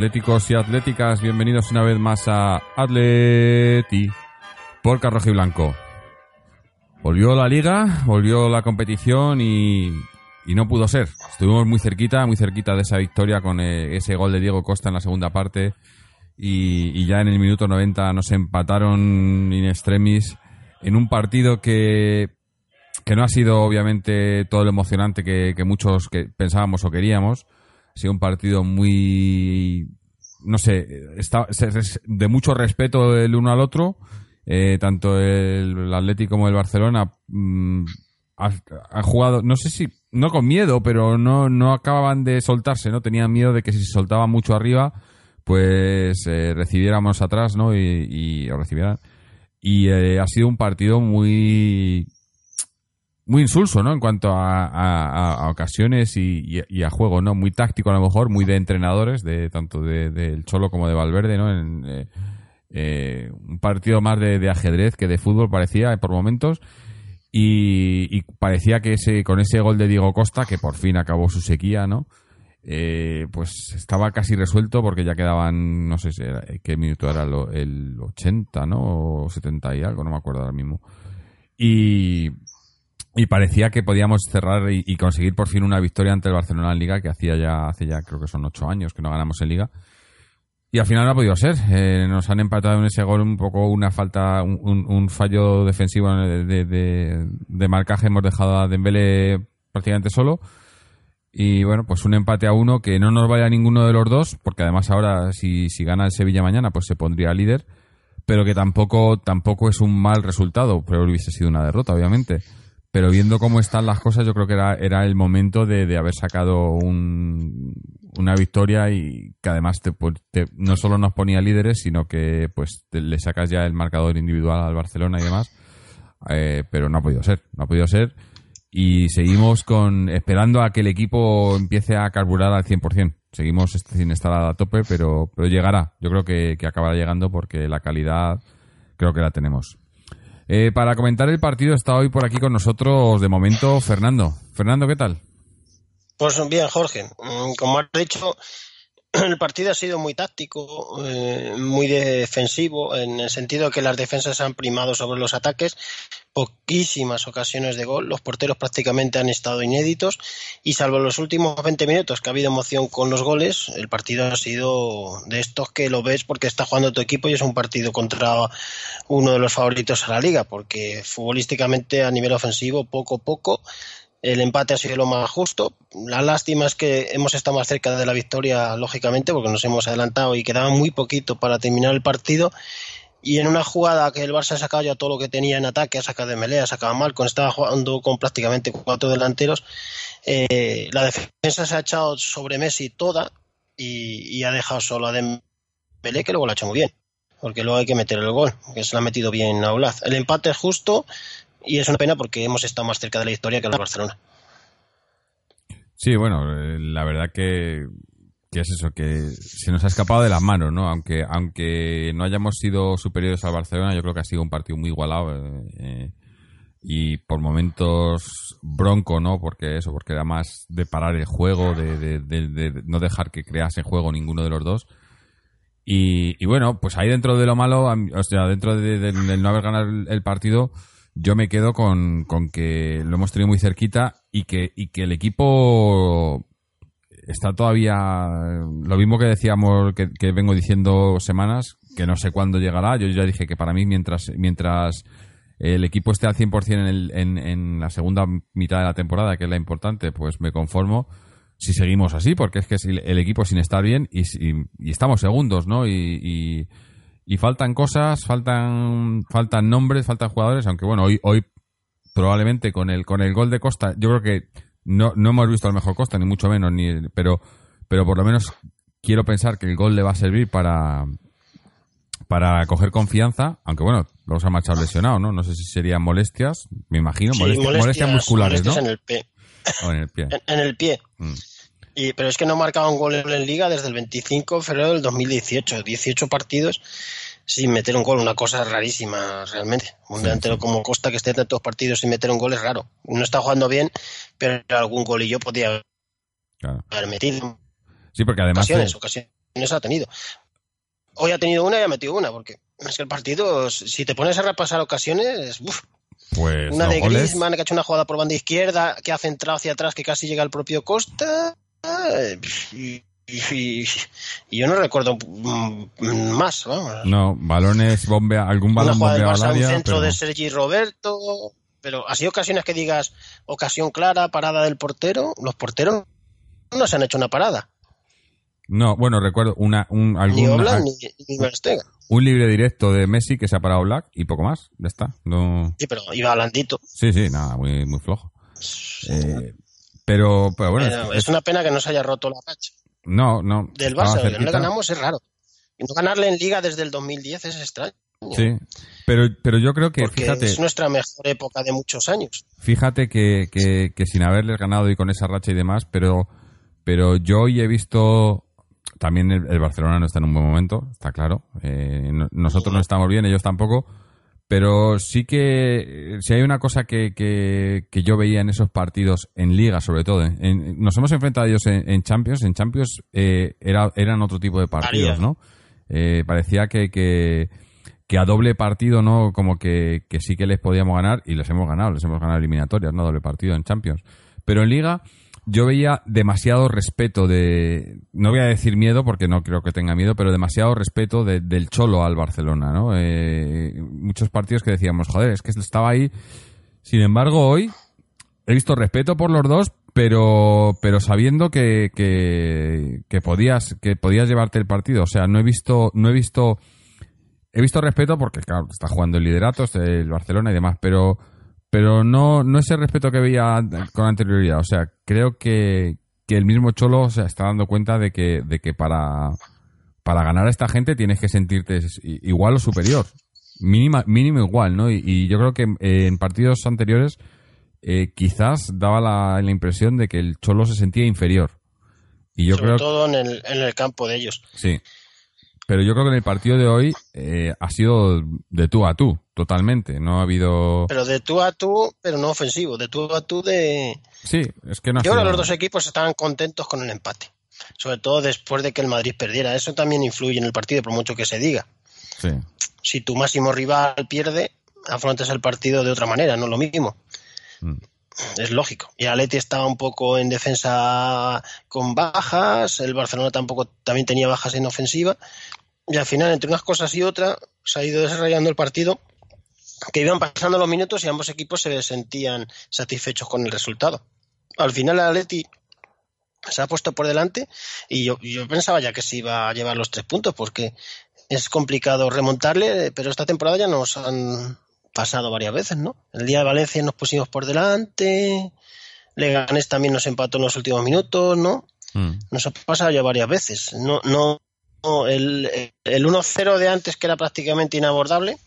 atléticos y atléticas, bienvenidos una vez más a Atleti por Carrojo y Blanco. Volvió la liga, volvió la competición y, y no pudo ser. Estuvimos muy cerquita, muy cerquita de esa victoria con eh, ese gol de Diego Costa en la segunda parte y, y ya en el minuto 90 nos empataron in extremis en un partido que, que no ha sido obviamente todo lo emocionante que, que muchos que pensábamos o queríamos. Ha sido un partido muy, no sé, está, de mucho respeto el uno al otro. Eh, tanto el, Atlético como el Barcelona mm, han jugado, no sé si, no con miedo, pero no, no acababan de soltarse, ¿no? Tenían miedo de que si se soltaba mucho arriba, pues eh, recibiéramos atrás, ¿no? Y, y recibieran. Y eh, ha sido un partido muy muy insulso, ¿no? En cuanto a, ocasiones y, a juego, ¿no? Muy táctico a lo mejor, muy de entrenadores, de tanto del de, Cholo como de Valverde, ¿no? Eh, eh, un partido más de, de, ajedrez que de fútbol parecía por momentos y, y, parecía que ese con ese gol de Diego Costa que por fin acabó su sequía no eh, pues estaba casi resuelto porque ya quedaban no sé si era, qué minuto era lo, el 80 no o 70 y algo no me acuerdo ahora mismo y y parecía que podíamos cerrar y, conseguir por fin una victoria ante el Barcelona en Liga que hacía ya hace ya creo que son ocho años que no ganamos en Liga y al final no ha podido ser. Eh, nos han empatado en ese gol un poco una falta, un, un fallo defensivo de, marcaje. Hemos dejado a Dembélé prácticamente solo. Y bueno, pues un empate a uno que no nos vaya a ninguno de los dos, porque además ahora si, si gana el Sevilla mañana, pues se pondría líder. Pero que tampoco, tampoco es un mal resultado, pero hubiese sido una derrota, obviamente pero viendo cómo están las cosas, yo creo que era, era el momento de, haber sacado un, una victoria y que además te, te, no solo nos ponía líderes, sino que pues te, le sacas ya el marcador individual al Barcelona y demás. Eh, pero no ha podido ser, no ha podido ser. Y seguimos con esperando a que el equipo empiece a carburar al 100%. Seguimos sin estar a tope, pero, llegará. Yo creo que acabará llegando porque la calidad creo que la tenemos. Eh, para comentar el partido está hoy por aquí con nosotros de momento Fernando. Fernando, ¿qué tal? Pues bien, Jorge. Como has dicho, el partido ha sido muy táctico, eh, muy defensivo, en el sentido que las defensas han primado sobre los ataques, poquísimas ocasiones de gol, los porteros prácticamente han estado inéditos y salvo los últimos 20 minutos que ha habido emoción con los goles, el partido ha sido de estos que lo ves porque está jugando tu equipo y es un partido contra uno de los favoritos a la liga, porque futbolísticamente a nivel ofensivo poco poco el empate ha sido lo más justo. La lástima es que hemos estado más cerca de la victoria, lógicamente, porque nos hemos adelantado y quedaba muy poquito para terminar el partido. Y en una jugada que el Barça ha sacado ya todo lo que tenía en ataque, ha sacado de Melea, ha sacado Malcon, estaba jugando con prácticamente cuatro delanteros, eh, la defensa se ha echado sobre Messi toda y, y ha dejado solo a Dembélé, que luego lo ha hecho muy bien, porque luego hay que meter el gol, que se lo ha metido bien a Oblaz. El empate es justo y es una pena porque hemos estado más cerca de la historia que el Barcelona. Sí, bueno, la verdad que que es eso, que se nos ha escapado de las manos, ¿no? Aunque, aunque no hayamos sido superiores al Barcelona, yo creo que ha sido un partido muy igualado eh, y por momentos bronco, ¿no? Porque eso, porque era más de parar el juego, de, de, de, de no dejar que crease juego ninguno de los dos. Y, y, bueno, pues ahí dentro de lo malo, o sea, dentro del no haber ganado el partido, yo me quedo con, con, que lo hemos tenido muy cerquita y que, y que el equipo está todavía lo mismo que decíamos que, que, vengo diciendo semanas que no sé cuándo llegará. Yo ya dije que para mí mientras mientras el equipo esté al 100% en, el, en, en la segunda mitad de la temporada que es la importante pues me conformo si seguimos así porque es que el equipo sin estar bien y, y, estamos segundos no y, faltan cosas faltan faltan nombres faltan jugadores aunque bueno hoy hoy probablemente con el con el gol de Costa yo creo que no, no hemos visto al mejor Costa, ni mucho menos, ni pero, pero por lo menos quiero pensar que el gol le va a servir para, para coger confianza, aunque bueno, los ha marchado lesionado, ¿no? No sé si serían molestias, me imagino, sí, molestias, molestias, molestias, musculares, molestias ¿no? en el pie. O en el pie. En, en el pie. Mm. Y, pero es que no marcaba un gol en Liga desde el 25 de febrero del 2018. 18 partidos sin meter un gol, una cosa rarísima realmente. Un delantero como Costa que esté tantos partidos sin meter un gol es raro. No está jugando bien, pero algún golillo podía Claro. haber metido. Sí, porque además... Ocasiones, ocasiones ha tenido. Hoy ha tenido una y ha metido una, porque es que el partido, si te pones a repasar ocasiones, uf, pues una de goles... Griezmann que ha hecho una jugada por banda izquierda, que ha centrado hacia atrás, que casi llega al propio Costa. Eh, Y, y- y yo no recuerdo mm, más, vamos. No, balones, bombea, algún balón bombeado al un centro pero- de Sergi Roberto. Pero así ocasiones que digas ocasión clara, parada del portero. Los porteros no se han hecho una parada. No, bueno, recuerdo una, un, Ni algún, Oblak ni, Stegen. un libre directo de Messi que se ha parado Black y poco más, ya está. No... Sí, pero iba blandito. Sí, sí, nada, muy, muy flojo. Eh, pero, pero bueno, Pero es- es una pena que no se haya roto la racha. no, no. Del Barça, no le ganamos es raro. Y no ganarle en Liga desde el 2010 es extraño. Sí, pero, pero yo creo que, porque fíjate, es nuestra mejor época de muchos años. fíjate que, que, que sin haberles ganado y con esa racha y demás, pero, pero yo hoy he visto también el, el Barcelona no está en un buen momento, está claro. Eh, no- nosotros no estamos bien, ellos tampoco. Pero sí que, si hay una cosa que, que, que yo veía en esos partidos, en Liga sobre todo, ¿eh? en- nos hemos enfrentado a ellos en, en Champions, en Champions eh, era, eran otro tipo de partidos. ¿no? Eh, parecía que, que, que a doble partido, ¿no? Como que, que sí que les podíamos ganar y les hemos ganado, les hemos ganado eliminatorias, ¿no? Doble partido en Champions. Pero en Liga yo veía demasiado respeto de, no voy a decir miedo porque no creo que tenga miedo, pero demasiado respeto de- del Cholo al Barcelona, ¿no? Eh, muchos partidos que decíamos, joder, es que estaba ahí. Sin embargo, hoy he visto respeto por los dos, pero, pero sabiendo que, que, que podías, que podías llevarte el partido. O sea, no he visto, no he visto, he visto respeto porque, claro, está jugando el liderato, es el Barcelona y demás, pero, pero no, no ese respeto que veía con anterioridad. O sea, creo que, que el mismo Cholo se está dando cuenta de que, de que para, para ganar a esta gente tienes que sentirte igual o superior. Mínima, mínimo igual, ¿no? Y, y yo creo que eh, en partidos anteriores eh, quizás daba la, la impresión de que el Cholo se sentía inferior. Y yo sobre creo todo en el, en el campo de ellos. Sí. Pero yo creo que en el partido de hoy eh, ha sido de tú a tú, totalmente. No ha habido. Pero de tú a tú, pero no ofensivo. De tú a tú de... Sí, es que no Yo creo que los dos equipos estaban contentos con el empate. Sobre todo después de que el Madrid perdiera. Eso también influye en el partido, por mucho que se diga. Sí, Si tu máximo rival pierde, afrontas el partido de otra manera, no lo mismo. Mm. Es lógico. Y Atleti estaba un poco en defensa con bajas, el Barcelona tampoco también tenía bajas en ofensiva. Y al final, entre unas cosas y otras, se ha ido desarrollando el partido que iban pasando los minutos y ambos equipos se sentían satisfechos con el resultado. Al final el Atleti se ha puesto por delante y yo, yo pensaba ya que se iba a llevar los tres puntos porque es complicado remontarle, pero esta temporada ya nos han pasado varias veces, ¿no? El día de Valencia nos pusimos por delante, Leganés también nos empató en los últimos minutos, ¿no? Mm. Nos ha pasado ya varias veces. No, no, no, el, el 1-0 de antes que era prácticamente inabordable.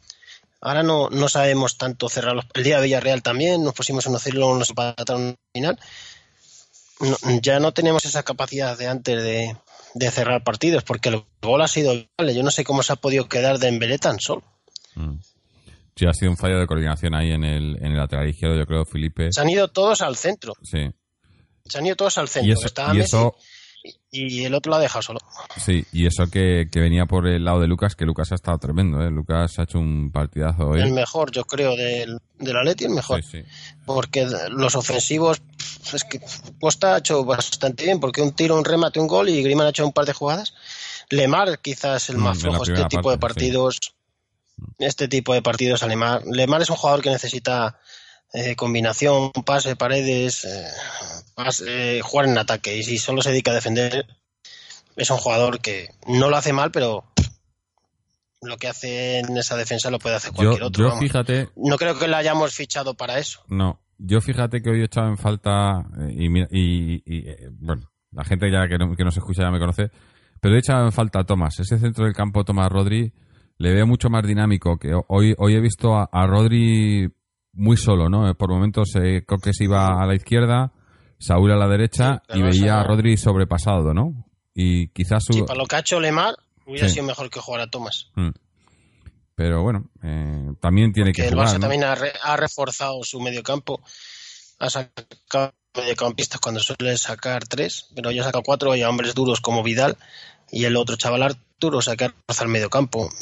Ahora no, no sabemos tanto cerrar los- el día de Villarreal también, nos pusimos 1-0 y luego nos empataron al final. No, ya no tenemos esa capacidad de antes de, de cerrar partidos, porque el gol ha sido vale. Yo no sé cómo se ha podido quedar de Embelé tan solo. Mm. Sí, ha sido un fallo de coordinación ahí en el, en el lateral izquierdo, yo creo, Felipe. Se han ido todos al centro. Sí. Se han ido todos al centro. Y eso, Estaba y Messi eso, y el otro lo ha dejado solo. sí, y eso que, que venía por el lado de Lucas, que Lucas ha estado tremendo, ¿eh? Lucas ha hecho un partidazo hoy. El mejor, yo creo, del, del Atleti, el mejor. Sí, sí. porque los ofensivos es que Costa ha hecho bastante bien porque un tiro, un remate, un gol y Griezmann ha hecho un par de jugadas. Lemar quizás el Mm, más la flojo este tipo de sí. partidos. Este tipo de partidos a Lemar. Lemar es un jugador que necesita eh, combinación, pase, paredes, eh, pase, eh, jugar en ataque y si solo se dedica a defender es un jugador que no lo hace mal pero lo que hace en esa defensa lo puede hacer Yo, cualquier otro. yo vamos. fíjate, No creo que lo hayamos fichado para eso. No, yo fíjate que hoy he echado en falta, eh, y, y- y, bueno, la gente ya que, no, que nos escucha ya me conoce, pero he echado en falta a Tomás. Ese centro del campo, Tomás Rodri, le veo mucho más dinámico. que Hoy, hoy he visto a, a Rodri muy solo, ¿no? Por momentos eh, creo que se iba a la izquierda, Saúl a la derecha Sí, y veía a Rodri sobrepasado, ¿no? Y quizás su... Para lo que ha hecho Lemar, hubiera Sí. sido mejor que jugar a Thomas. Mm. Pero bueno, eh, también tiene Que que el jugar, Barça ¿no? también ha, re- ha reforzado su mediocampo. Ha sacado mediocampistas cuando suele sacar tres, pero ya ha sacado cuatro y a hombres duros como Vidal y el otro chaval Arturo, o sea que ha reforzado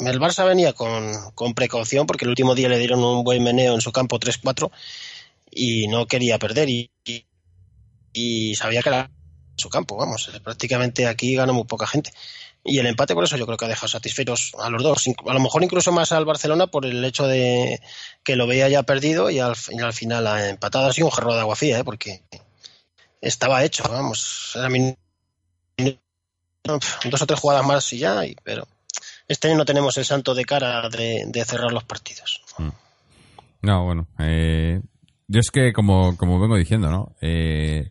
el Barça venía con, con precaución porque el último día le dieron un buen meneo en su campo 3-4 y no quería perder y, y, sabía que era su campo, vamos, eh, prácticamente aquí gana muy poca gente. Y el empate por eso yo creo que ha dejado satisfechos a los dos, a lo mejor incluso más al Barcelona por el hecho de que lo veía ya perdido y al, al final ha empatado así un jarro de agua fría, ¿eh? porque estaba hecho, vamos, era min- dos o tres jugadas más y ya, y- pero este año no tenemos el santo de cara de, de cerrar los partidos. No, bueno. eh, yo es que, como, como vengo diciendo, ¿no? Eh,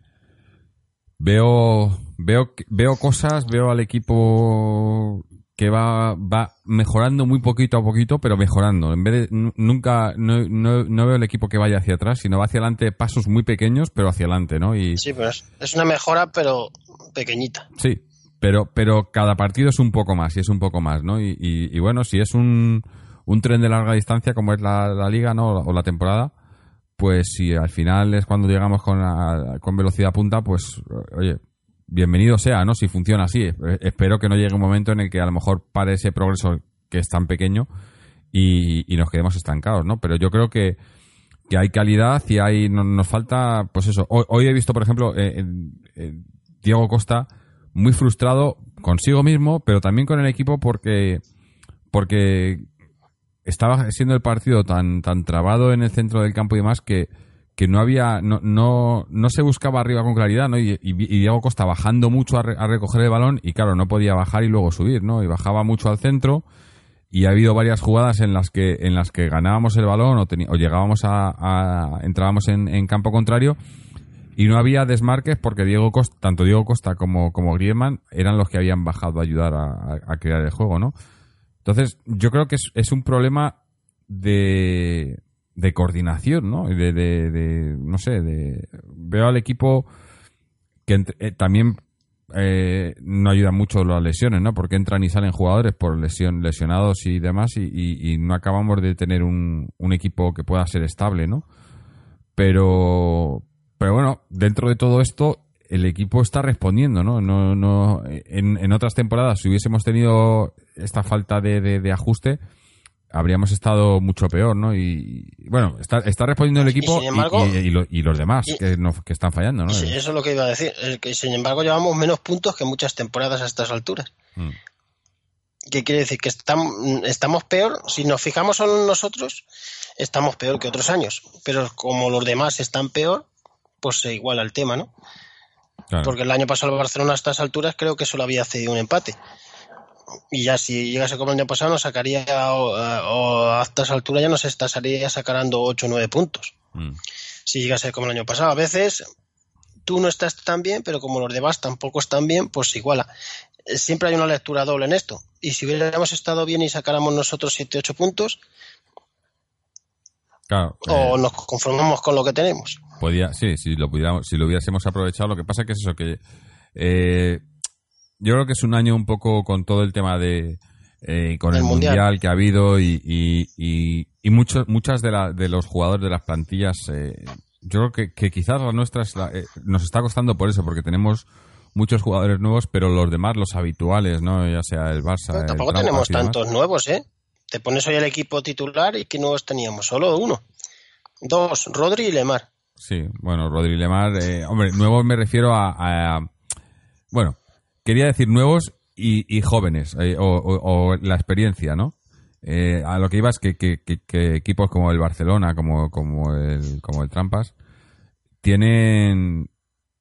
veo, veo, veo cosas, veo al equipo que va, va mejorando muy poquito a poquito, pero mejorando. En vez de, nu- nunca, no, no, no veo el equipo que vaya hacia atrás, sino va hacia adelante pasos muy pequeños, pero hacia adelante, ¿no? Y, Sí, pero es, es una mejora, pero pequeñita. Sí, pero, pero cada partido es un poco más y es un poco más, ¿no? Y, y- y bueno, si es un, un tren de larga distancia como es la, liga, ¿no? O la temporada, pues si al final es cuando llegamos con, la- con velocidad punta, pues oye, bienvenido sea, ¿no? Si funciona así. Eh, Espero que no llegue un momento en el que a lo mejor pare ese progreso que es tan pequeño y, y nos quedemos estancados, ¿no? Pero yo creo que, que hay calidad y hay no- nos falta, pues eso. Hoy, hoy he visto, por ejemplo, eh, en Diego Costa muy frustrado consigo mismo, pero también con el equipo porque porque estaba siendo el partido tan tan trabado en el centro del campo y demás que que no había no, no, no se buscaba arriba con claridad no y, Diego Costa bajando mucho a, re- recoger el balón y claro no podía bajar y luego subir no y bajaba mucho al centro y ha habido varias jugadas en las que en las que ganábamos el balón o, o llegábamos a, a- entrábamos en, en campo contrario y no había desmarques porque Diego Costa, tanto Diego Costa como, como Griezmann eran los que habían bajado a ayudar a, a- crear el juego, ¿no? Entonces, yo creo que es, un problema de, de coordinación, ¿no? De, de, no sé, veo al equipo que eh, también eh, no ayudan mucho las lesiones, ¿no? Porque entran y salen jugadores por lesión, lesionados y demás y, y- y no acabamos de tener un, un equipo que pueda ser estable, ¿no? Pero, pero bueno, dentro de todo esto, el equipo está respondiendo, ¿no? no, no en, en otras temporadas, si hubiésemos tenido esta falta de, de- de ajuste, habríamos estado mucho peor, ¿no? Y, y, bueno, está, está respondiendo el equipo embargo- y, lo- y los demás que, no- que están fallando, ¿no? Sí, eso es lo que iba a decir. El que, sin embargo, llevamos menos puntos que muchas temporadas a estas alturas. Mm. ¿Qué quiere decir? Que estam- estamos peor. Si nos fijamos solo en nosotros, estamos peor que otros años. Pero como los demás están peor, pues se iguala el tema, ¿no? Claro. Porque el año pasado el Barcelona a estas alturas creo que solo había cedido un empate. Y ya si llegase como el año pasado nos sacaría, o, o a estas alturas ya nos estaría sacando 8 o 9 puntos. Mm. Si llegase como el año pasado. A veces tú no estás tan bien, pero como los demás tampoco están bien, pues iguala. Eh, Siempre hay una lectura doble en esto. Y si hubiéramos estado bien y sacáramos nosotros 7 8 puntos, Claro, o eh, nos conformamos con lo que tenemos. Podía, sí, si lo pudiéramos, si lo hubiésemos aprovechado, lo que pasa que es eso que eh, yo creo que es un año un poco con todo el tema de eh, con el, El mundial. Mundial. que ha habido y, y, y, y muchos muchas de, la, de los jugadores de las plantillas eh, yo creo que, que quizás la nuestra es la- eh, nos está costando por eso porque tenemos muchos jugadores nuevos pero los demás los habituales no ya sea el Barça Pero el tampoco Trampas tenemos tantos nuevos, ¿eh? Te pones hoy el equipo titular y ¿qué nuevos teníamos? Solo uno. Dos, Rodri y Lemar. Sí, bueno, Rodri Lemar, eh, hombre, nuevos me refiero a, bueno, quería decir nuevos y, jóvenes, eh, o, la experiencia, ¿no? Eh, a lo que iba es que, que- que- equipos como el Barcelona, como, como, el, como el Trampas, tienen,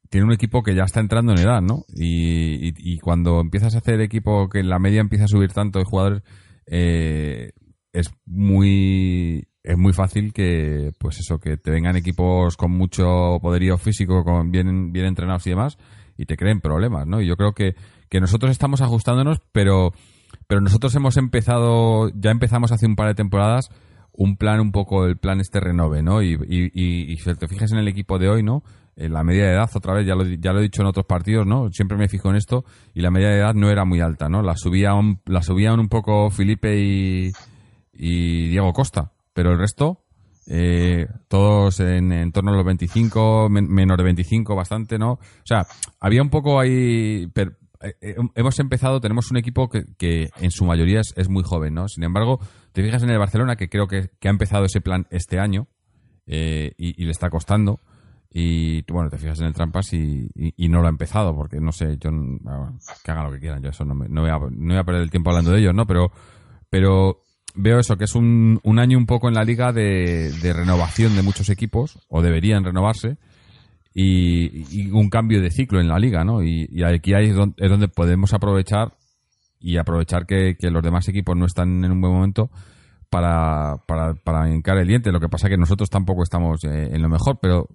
tienen un equipo que ya está entrando en edad, ¿no? Y, y- y cuando empiezas a hacer equipo que la media empieza a subir tanto de jugadores, eh, es muy es muy fácil que pues eso que te vengan equipos con mucho poderío físico con bien bien entrenados y demás y te creen problemas no y yo creo que que nosotros estamos ajustándonos pero pero nosotros hemos empezado ya empezamos hace un par de temporadas un plan un poco el plan este renove no y y, y, y si te fijas en el equipo de hoy no eh, la media de edad, otra vez, ya lo, ya lo he dicho en otros partidos, ¿no? Siempre me fijo en esto, y la media de edad no era muy alta, ¿no? La subían, la subían un poco Felipe y Diego Costa, pero el resto, eh, todos en, torno a los 25, men, menor de 25, bastante, ¿no? O sea, había un poco ahí... Eh, hemos empezado, tenemos un equipo que, que en su mayoría es, muy joven, ¿no? Sin embargo, te fijas en el Barcelona, que creo que, que ha empezado ese plan este año eh, y, le está costando. Y bueno, te fijas en el Trampas y, no lo ha empezado, porque no sé, yo bueno, que hagan lo que quieran, yo eso no, me, voy a, no voy a perder el tiempo hablando de ellos, ¿no? Pero, pero veo eso, que es un, un año un poco en la liga de, de, renovación de muchos equipos, o deberían renovarse, y, un cambio de ciclo en la liga, ¿no? Y, aquí ahí es donde, es podemos aprovechar y aprovechar que, que, los demás equipos no están en un buen momento para, para, para hincar el diente. Lo que pasa que nosotros tampoco estamos eh, en lo mejor, pero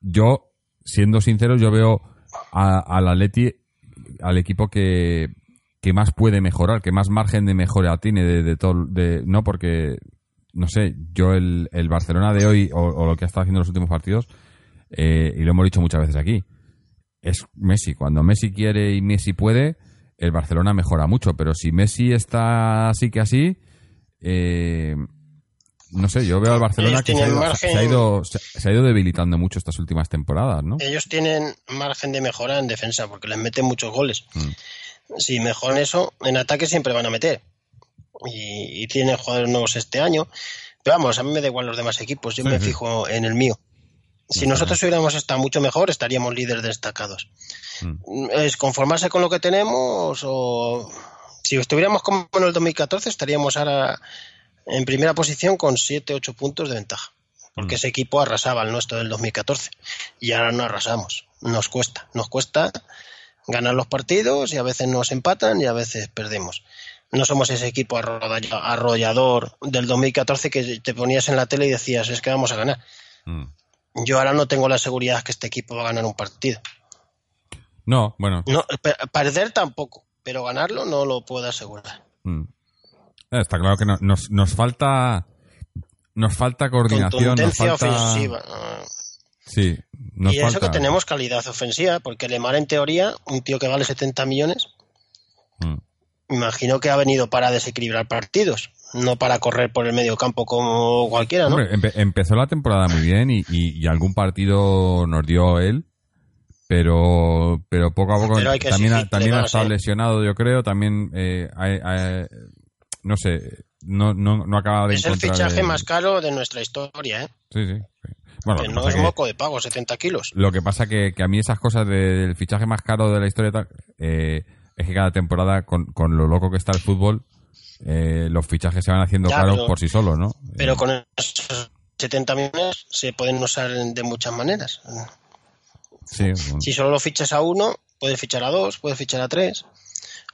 yo, siendo sincero, yo veo al Atleti, al equipo que, que más puede mejorar, que más margen de mejora tiene de, de todo, de, no porque, no sé, yo el, el Barcelona de hoy o, o, lo que ha estado haciendo en los últimos partidos, eh, y lo hemos dicho muchas veces aquí, es Messi. Cuando Messi quiere y Messi puede, el Barcelona mejora mucho, pero si Messi está así que así, eh, no sé, yo veo al Barcelona que se ha, ido, margen, se, ha ido, se ha, ido, debilitando mucho estas últimas temporadas, ¿no? Ellos tienen margen de mejora en defensa porque les meten muchos goles. Mm. Si mejoran eso, en ataque siempre van a meter. Y, y, tienen jugadores nuevos este año. Pero vamos, a mí me da igual los demás equipos, yo me fijo en el mío. Si nosotros hubiéramos estado mucho mejor, estaríamos líderes destacados. Mm. Es conformarse con lo que tenemos o si estuviéramos como en el 2014 estaríamos ahora en primera posición con 7, 8 puntos de ventaja. Porque mm. ese equipo arrasaba el nuestro del 2014 y ahora no arrasamos. Nos cuesta, nos cuesta ganar los partidos y a veces nos empatan y a veces perdemos. No somos ese equipo arrollador del 2014 que te ponías en la tele y decías, es que vamos a ganar. Mm. Yo ahora no tengo la seguridad que este equipo va a ganar un partido. No, bueno. No, perder tampoco, pero ganarlo no lo puedo asegurar. Mm. Está claro que no, nos, nos falta nos falta coordinación, nos falta ofensiva. Sí, nos y falta... eso que tenemos calidad ofensiva, porque Lemar en teoría, un tío que vale 70 millones, mm. imagino que ha venido para desequilibrar partidos, no para correr por el medio campo como cualquiera, ¿no? Hombre, empe empezó la temporada muy bien y, y, y, algún partido nos dio él, pero pero poco a poco también, ha, también ha estado ¿eh? lesionado, yo creo, también eh, hay, hay, no sé, no, no, no acaba de Es el fichaje el... más caro de nuestra historia, ¿eh? Sí, sí. sí. Bueno, que no es moco de pago, 70 kilos. Lo que pasa que, que a mí esas cosas de, del fichaje más caro de la historia tal, eh, es que cada temporada, con, con, lo loco que está el fútbol, eh, los fichajes se van haciendo ya, caros pero, por sí solos, ¿no? Pero eh, con esos 70 millones se pueden usar de muchas maneras. Sí, bueno. Si solo lo fichas a uno, puedes fichar a dos, puedes fichar a tres,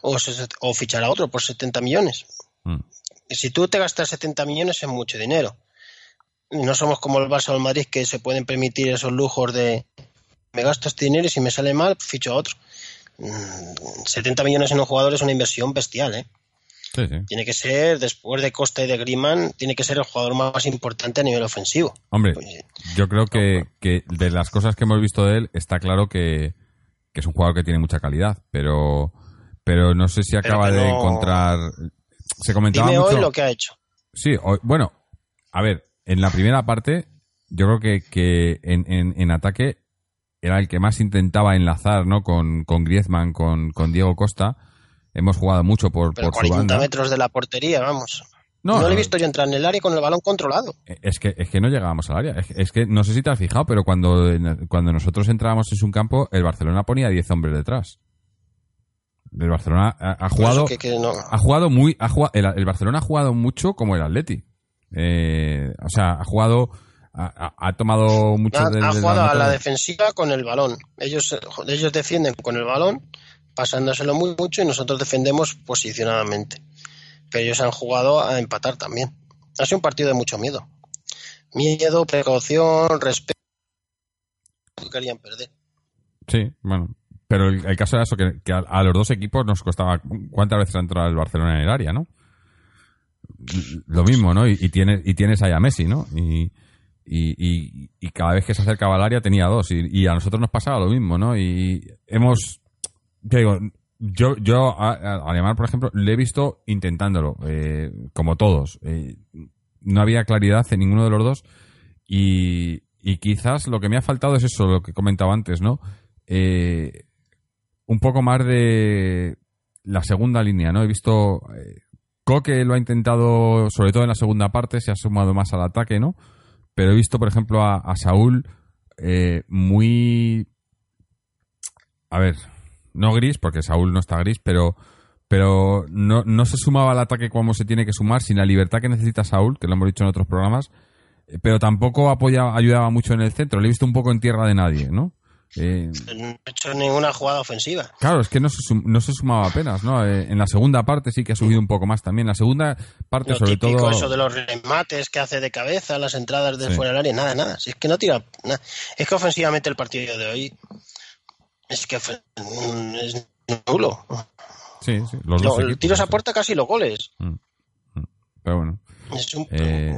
o, se, o fichar a otro por 70 millones. Mm. Si tú te gastas 70 millones es mucho dinero. No somos como el Barça o el Madrid que se pueden permitir esos lujos de me gasto este dinero y si me sale mal, ficho a otro. 70 mm, millones en un jugador es una inversión bestial, ¿eh? Sí, sí. Tiene que ser, después de Costa y de Griezmann, tiene que ser el jugador más importante a nivel ofensivo. Hombre, pues, yo creo que, que, de las cosas que hemos visto de él, está claro que, que es un jugador que tiene mucha calidad, pero, pero no sé si acaba no... de encontrar se comentaba Dime mucho... hoy lo que ha hecho. Sí, hoy, bueno, a ver, en la primera parte, yo creo que, que en, en, en, ataque era el que más intentaba enlazar, ¿no? Con, con Griezmann, con, con Diego Costa. Hemos jugado mucho por, Pero por 40 su banda. metros de la portería, vamos. No, no, le he visto yo entrar en el área con el balón controlado. Es que, es que no llegábamos al área. Es, es, que no sé si te has fijado, pero cuando, cuando nosotros entrábamos en su campo, el Barcelona ponía 10 hombres detrás del Barcelona ha, ha jugado que, que no. ha jugado muy ha jugado, el, el, Barcelona ha jugado mucho como el Atleti eh, o sea ha jugado ha, ha tomado mucho ha, del, ha jugado a la defensiva con el balón. Ellos ellos defienden con el balón pasándoselo muy mucho y nosotros defendemos posicionadamente. Pero ellos han jugado a empatar también. Ha sido un partido de mucho miedo. Miedo precaución respeto. Querían perder. Sí bueno pero el, el, caso era eso, que, que a, a, los dos equipos nos costaba cuántas veces ha entrado el Barcelona en el área, ¿no? Lo mismo, ¿no? Y, tienes, y tienes ahí a Messi, ¿no? Y, y, y, cada vez que se acercaba al área tenía dos. Y, a nosotros nos pasaba lo mismo, ¿no? Y hemos. digo, yo, yo Alemán, por ejemplo, le he visto intentándolo, eh, como todos. Eh, no había claridad en ninguno de los dos. Y, y quizás lo que me ha faltado es eso, lo que comentaba antes, ¿no? Eh, un poco más de la segunda línea, ¿no? He visto. Coque lo ha intentado, sobre todo en la segunda parte, se ha sumado más al ataque, ¿no? Pero he visto, por ejemplo, a, Saúl eh, muy... A ver, no gris, porque Saúl no está gris, pero, pero no, no se sumaba al ataque como se tiene que sumar, sin la libertad que necesita Saúl, que lo hemos dicho en otros programas, eh, pero tampoco ayudaba mucho en el centro. Le he visto un poco en tierra de nadie, ¿no? Eh, no ha hecho ninguna jugada ofensiva. Claro, es que no se, no se sumaba apenas, ¿no? Eh, en la segunda parte sí que ha subido un poco más también. La segunda parte, sobre todo. eso de los remates que hace de cabeza, las entradas de fuera del área, nada, nada. Si es que no tira. Nada. Es que ofensivamente el partido de hoy. Es que es nulo. Sí, sí. Los dos el tiro a puerta casi los goles. Mm, mm. Pero bueno. Es un. Eh,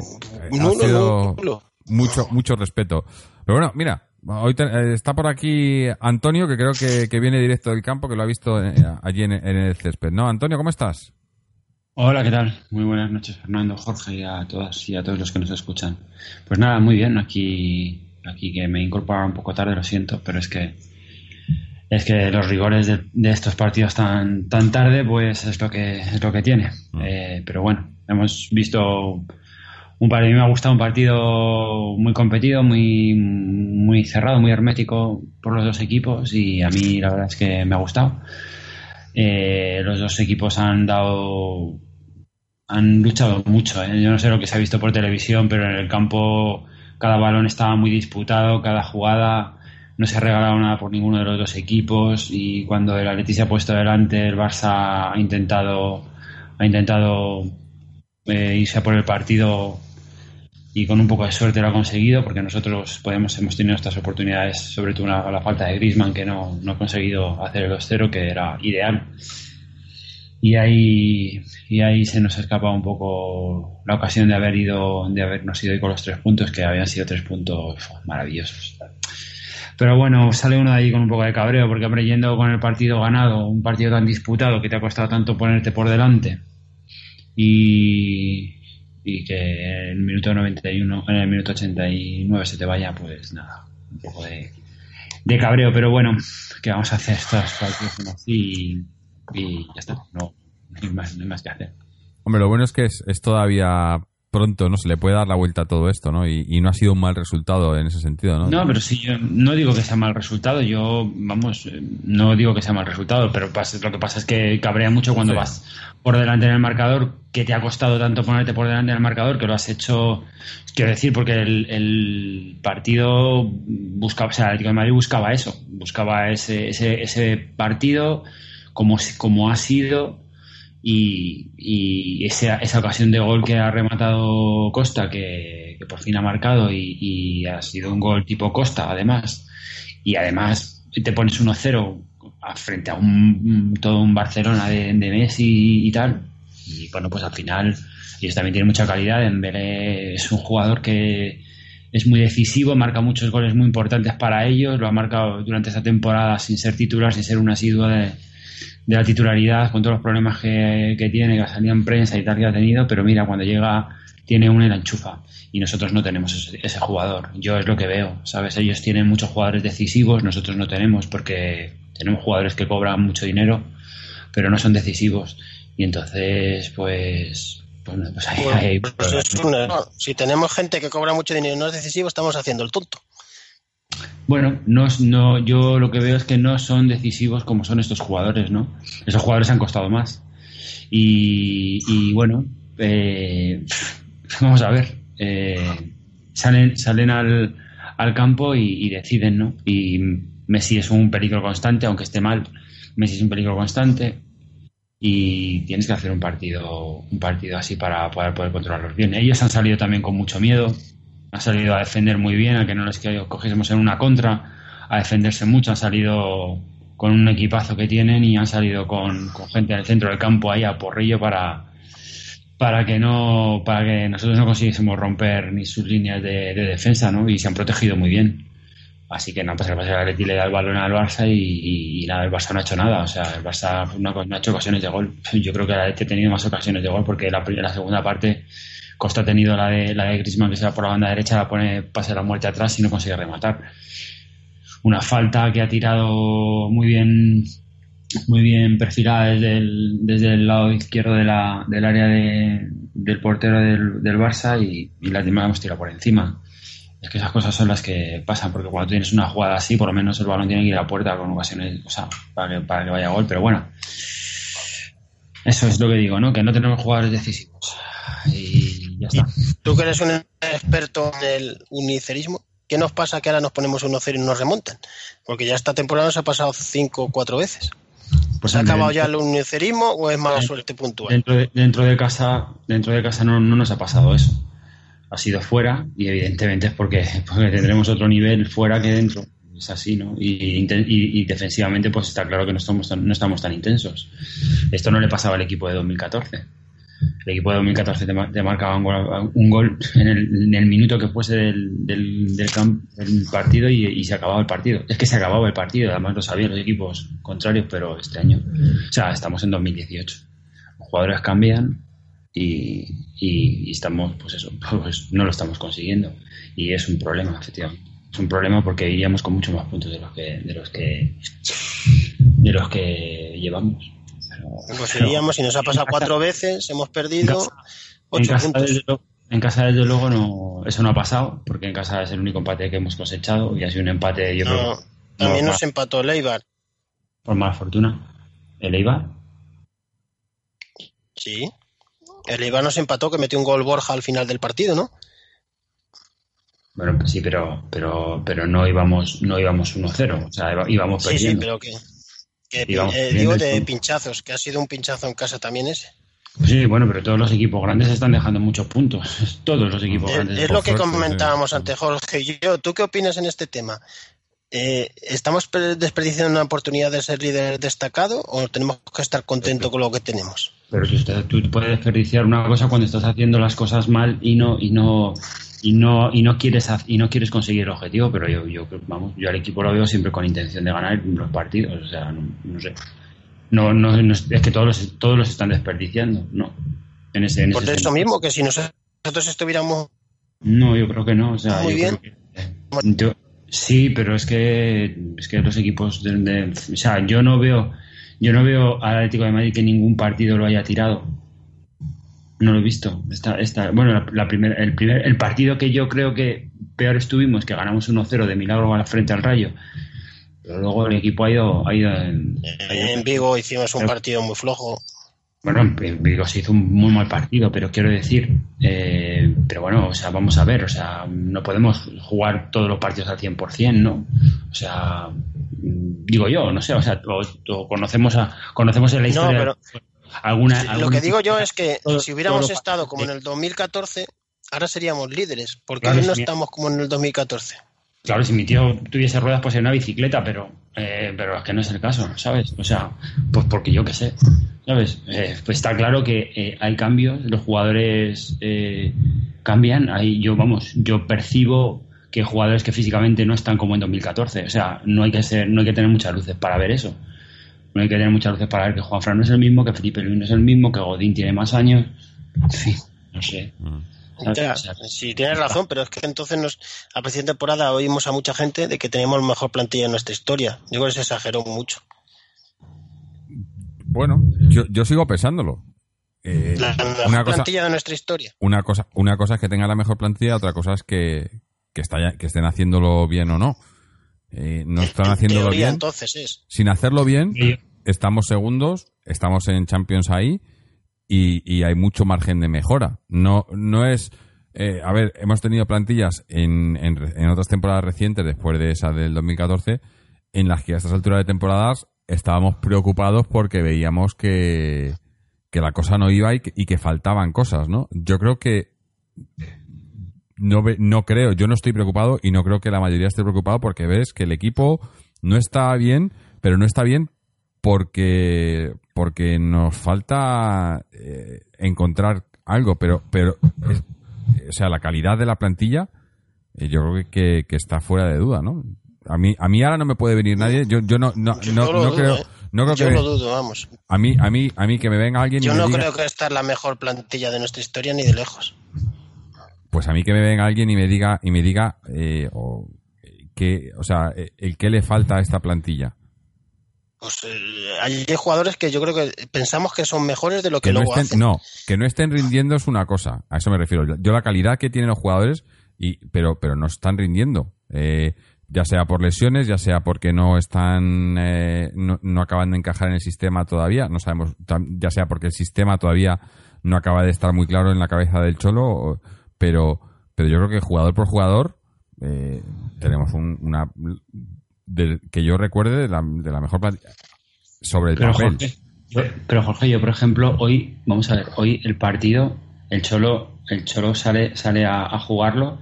nulo, nulo. Mucho, mucho respeto. Pero bueno, mira, Hoy eh, está por aquí Antonio, que creo que, viene directo del campo, que lo ha visto eh, allí en, el césped. ¿No, Antonio, cómo estás? Hola, ¿qué tal? Muy buenas noches, Fernando, Jorge y a todas y a todos los que nos escuchan. Pues nada, muy bien, aquí, aquí que me he incorporado un poco tarde, lo siento, pero es que es que los rigores de, estos partidos tan, tan tarde, pues es lo que es lo que tiene. Mm. Eh, pero bueno, hemos visto un mí me ha gustado un partido muy competido, muy, muy cerrado, muy hermético por los dos equipos y a mí la verdad es que me ha gustado. Eh, los dos equipos han dado, han luchado mucho. ¿eh? Yo no sé lo que se ha visto por televisión, pero en el campo cada balón estaba muy disputado, cada jugada no se ha regalado nada por ninguno de los dos equipos y cuando el Atleti se ha puesto delante, el Barça ha intentado, ha intentado eh, irse por el partido y con un poco de suerte lo ha conseguido porque nosotros podemos, hemos tenido estas oportunidades, sobre todo una, la falta de Grisman que no, no ha conseguido hacer el 2-0 que era ideal. Y ahí y ahí se nos ha escapado un poco la ocasión de haber ido de habernos ido con los tres puntos que habían sido tres puntos maravillosos. Pero bueno sale uno de ahí con un poco de cabreo porque hombre yendo con el partido ganado un partido tan disputado que te ha costado tanto ponerte por delante y, y que en el minuto 91, en el minuto 89 se te vaya, pues nada, un poco de, de cabreo, pero bueno, que vamos a hacer estas partidos así y, ya está, no, hay más, no hay más que hacer. Hombre, lo bueno es que es, es todavía pronto, ¿no? Se le puede dar la vuelta a todo esto, ¿no? Y, no ha sido un mal resultado en ese sentido, ¿no? No, pero sí, yo no digo que sea mal resultado, yo, vamos, no digo que sea mal resultado, pero lo que pasa es que cabrea mucho cuando vas por delante en el marcador, que te ha costado tanto ponerte por delante en el marcador, que lo has hecho, quiero decir, porque el, partido buscaba, o sea, el Atlético de Madrid buscaba eso, buscaba ese, ese, ese partido como, como ha sido y, esa, esa, ocasión de gol que ha rematado Costa, que, por fin ha marcado y, ha sido un gol tipo Costa, además, y además te pones 1-0 frente a un, todo un Barcelona de, Messi y, tal, y bueno, pues al final ellos también tienen mucha calidad. Dembélé es un jugador que es muy decisivo, marca muchos goles muy importantes para ellos, lo ha marcado durante esta temporada sin ser titular, sin ser un asiduo de de la titularidad con todos los problemas que, tiene, que ha salido en prensa y tal que ha tenido, pero mira, cuando llega tiene una y la enchufa y nosotros no tenemos ese, jugador. Yo es lo que veo, ¿sabes? Ellos tienen muchos jugadores decisivos, nosotros no tenemos porque tenemos jugadores que cobran mucho dinero, pero no son decisivos. Y entonces, pues, pues, pues ahí, pues si tenemos gente que cobra mucho dinero y no es decisivo, estamos haciendo el tonto. Bueno, no, no, yo lo que veo es que no son decisivos como son estos jugadores, ¿no? Esos jugadores han costado más. Y, bueno, eh, vamos a ver. Eh, salen salen al, campo y, deciden, ¿no? Y Messi es un peligro constante, aunque esté mal. Messi es un peligro constante y tienes que hacer un partido un partido así para, para poder controlarlos bien. Ellos han salido también con mucho miedo ha salido a defender muy bien, a que no les cogiésemos en una contra, a defenderse mucho, han salido con un equipazo que tienen y han salido con, gente en el centro del campo ahí a porrillo para, para que no para que nosotros no consiguiésemos romper ni sus líneas de, defensa, ¿no? Y se han protegido muy bien. Así que nada, pues el Atleti le da el balón al Barça y, nada, el Barça no ha hecho nada. O sea, el Barça no, ha hecho ocasiones de gol. Yo creo que el Atleti ha tenido más ocasiones de gol porque la segunda parte Costa ha tenido la de, la de Griezmann que se va por la banda derecha, la pone pase la muerte atrás y no consigue rematar. Una falta que ha tirado muy bien muy bien perfilada desde el, desde el lado izquierdo de la, del área de, del portero del, del Barça y, y la hemos tirado por encima. Es que esas cosas son las que pasan, porque cuando tienes una jugada así, por lo menos el balón tiene que ir a la puerta con ocasiones, o sea, para que, para que vaya gol, pero bueno. Eso es lo que digo, ¿no? Que no tenemos jugadores decisivos. Y ya está. Tú que eres un experto en el unicerismo, ¿qué nos pasa que ahora nos ponemos 1-0 y nos remontan? Porque ya esta temporada nos ha pasado 5 o 4 veces. Pues ¿Se ha acabado ya el unicerismo o es mala suerte puntual? Dentro de, dentro de casa, dentro de casa no, no nos ha pasado eso. Ha sido fuera y evidentemente es porque, porque tendremos otro nivel fuera que dentro. Es así, ¿no? Y, y, defensivamente pues está claro que no estamos, no estamos tan intensos. Esto no le pasaba al equipo de 2014 el equipo de 2014 te, marcaba un gol, en, el, minuto que fuese del, del, partido y, se acababa el partido. Es que se acababa el partido, además lo sabían los equipos contrarios, pero este año, o sea, estamos en 2018. Los jugadores cambian y, estamos, pues eso, pues no lo estamos consiguiendo. Y es un problema, efectivamente. Es un problema porque iríamos con muchos más puntos de los que, de los que, de los que llevamos. Pues iríamos y nos ha pasado cuatro veces, hemos perdido ocho en puntos. en casa, desde luego, no, eso no ha pasado, porque en casa es el único empate que hemos cosechado y ha sido un empate, yo creo. También nos empató el Eibar. Por mala fortuna. ¿El Eibar? Sí. El Eibar nos empató, que metió un gol Borja al final del partido, ¿no? Bueno, sí, pero, pero, pero no íbamos, no íbamos 1-0, o sea, íbamos perdiendo. Sí, sí, pero que que, eh, digo de pinchazos, que ha sido un pinchazo en casa también ese. Sí, bueno, pero todos los equipos grandes están dejando muchos puntos. Todos los equipos grandes. Es lo que comentábamos antes, Jorge y yo. ¿Tú qué opinas en este tema? Eh, ¿Estamos desperdiciando una oportunidad de ser líder destacado o tenemos que estar contentos con lo que tenemos? Pero tú, tú puedes desperdiciar una cosa cuando estás haciendo las cosas mal y no y no y no y no quieres y no quieres conseguir el objetivo pero yo yo vamos yo al equipo lo veo siempre con intención de ganar los partidos o sea no, sé. No, no, es que todos los todos los están desperdiciando no. En ese, por eso mismo que si nosotros estuviéramos no yo creo que no o sea yo sí pero es que es que los equipos de, o sea yo no veo yo no veo al Atlético de Madrid que ningún partido lo haya tirado no lo he visto. Esta, bueno, la, el, primer, el partido que yo creo que peor estuvimos, que ganamos 1-0 de milagro frente al Rayo. Pero luego el equipo ha ido. Ha ido en, en Vigo hicimos un partido muy flojo. Bueno, en Vigo se hizo un muy mal partido, pero quiero decir. Eh, pero bueno, o sea, vamos a ver, o sea, no podemos jugar todos los partidos al 100%, ¿no? O sea, digo yo, no sé, o sea, conocemos a conocemos en la historia lo que digo yo es que si hubiéramos estado como en el 2014, ahora seríamos líderes, porque hoy no estamos como en el 2014. Claro, si mi tío tuviese ruedas, pues en una bicicleta, pero, eh, pero es que no es el caso, ¿sabes? O sea, pues porque yo qué sé, ¿sabes? Eh, pues está claro que eh, hay cambios, los jugadores cambian, ahí yo, vamos, yo percibo que jugadores que físicamente no están como en 2014, o sea, no hay que ser, no hay que tener muchas luces para ver eso. No hay que tener muchas veces para ver que Juan Fran no es el mismo, que Felipe Luis no es el mismo, que Godín tiene más años. En fin, no sé. Mm. sí, tienes razón, pero es que entonces nos, a principio de temporada oímos a mucha gente de que teníamos mejor plantilla en nuestra historia. Digo que se exageró mucho. Bueno, yo, yo sigo pensándolo. Eh, la, mejor plantilla de nuestra historia. Una cosa, una cosa es que tenga la mejor plantilla, otra cosa es que, que, que estén haciéndolo bien o no. Eh, no están haciéndolo bien. Entonces es. Sin hacerlo bien, estamos segundos, estamos en Champions ahí y, hay mucho margen de mejora. No, no es. Eh, a ver, hemos tenido plantillas en, en, otras temporadas recientes, después de esa del 2014, en las que a estas alturas de temporadas estábamos preocupados porque veíamos que, que la cosa no iba y que, y que faltaban cosas, ¿no? Yo creo que no, no creo, yo no estoy preocupado y no creo que la mayoría esté preocupado porque ves que el equipo no está bien, pero no está bien porque, porque nos falta eh, encontrar algo, pero, pero, es- o sea, la calidad de la plantilla, eh, yo creo que, que está fuera de duda, ¿no? A mí, a mí ahora no me puede venir nadie. Yo, yo no, no, Yo no, no dudo, creo, ¿eh? no creo Yo que lo dudo, vamos. a mí, a mí, a mí que me venga alguien y Yo me no diga, creo que esta es la mejor plantilla de nuestra historia ni de lejos. pues a mí que me venga alguien y me diga, y me diga, eh, o, que, o sea, el qué le falta a esta plantilla. Pues eh, hay jugadores que yo creo que pensamos que son mejores de lo que, que no luego estén, hacen. no, que no estén rindiendo es una cosa, a eso me refiero. Yo la calidad que tienen los jugadores, y, pero, pero no están rindiendo. Eh, ya sea por lesiones, ya sea porque no están, eh, no, no acaban de encajar en el sistema todavía, no sabemos, ya sea porque el sistema todavía no acaba de estar muy claro en la cabeza del Cholo, pero, pero yo creo que jugador por jugador eh, tenemos un- una de- que yo recuerde de la, de la mejor plantilla sobre el Pero papel. Jorge, yo, pero Jorge, yo por ejemplo, hoy, vamos a ver, hoy el partido, el Cholo, el Cholo sale, sale a, a jugarlo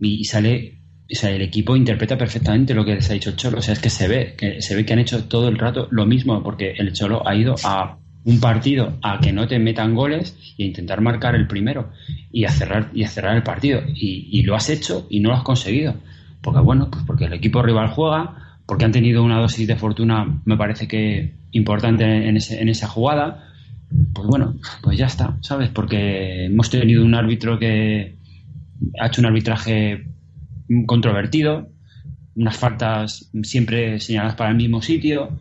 y sale, o sea, el equipo interpreta perfectamente lo que les ha dicho el Cholo. O sea, es que se ve, que se ve que han hecho todo el rato lo mismo, porque el Cholo ha ido a un partido a que no te metan goles y a intentar marcar el primero y a cerrar, y a cerrar el partido. Y, y lo has hecho y no lo has conseguido. Porque bueno, pues porque el equipo rival juega, porque han tenido una dosis de fortuna, me parece que importante en, ese- en esa jugada. Pues bueno, pues ya está, ¿sabes? Porque hemos tenido un árbitro que ha hecho un arbitraje controvertido, unas faltas siempre señaladas para el mismo sitio,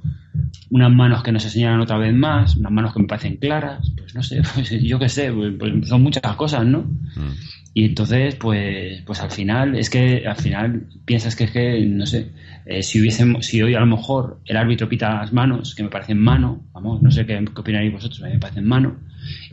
unas manos que no se señalan otra vez más, unas manos que me parecen claras, pues no sé, pues yo qué sé, pues, pues son muchas cosas, ¿no? Mm. Y entonces, pues, pues al final, es que al final piensas que es que, no sé, eh, si hubiésemos, si hoy a lo mejor el árbitro pita las manos, que me parecen mano, vamos, no sé qué, qué opinaréis vosotros, a mí me parecen mano,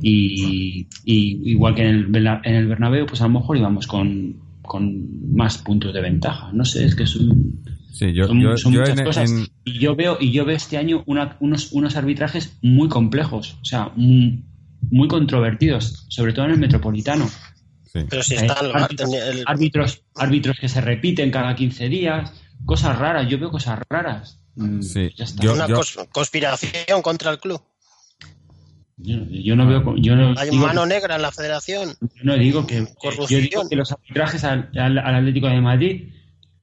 y, y igual que en el, en el Bernabéu, pues a lo mejor íbamos con, con más puntos de ventaja, no sé, es que es un, Sí, yo, son, yo, son yo muchas en- cosas. en- Y yo veo, y yo veo este año una- unos, unos arbitrajes muy complejos, o sea, muy, muy controvertidos, sobre todo en el metropolitano. sí. Pero si Eh, está el- árbitros, el- árbitros, árbitros que se repiten cada 15 días, cosas raras, yo veo cosas raras. Mm, Sí, ya está. yo- una conspiración contra el club. Yo, yo no veo, yo no Hay digo, mano negra en la federación. yo no digo que, que- Corrupción. yo digo que los arbitrajes al, al- al Atlético de Madrid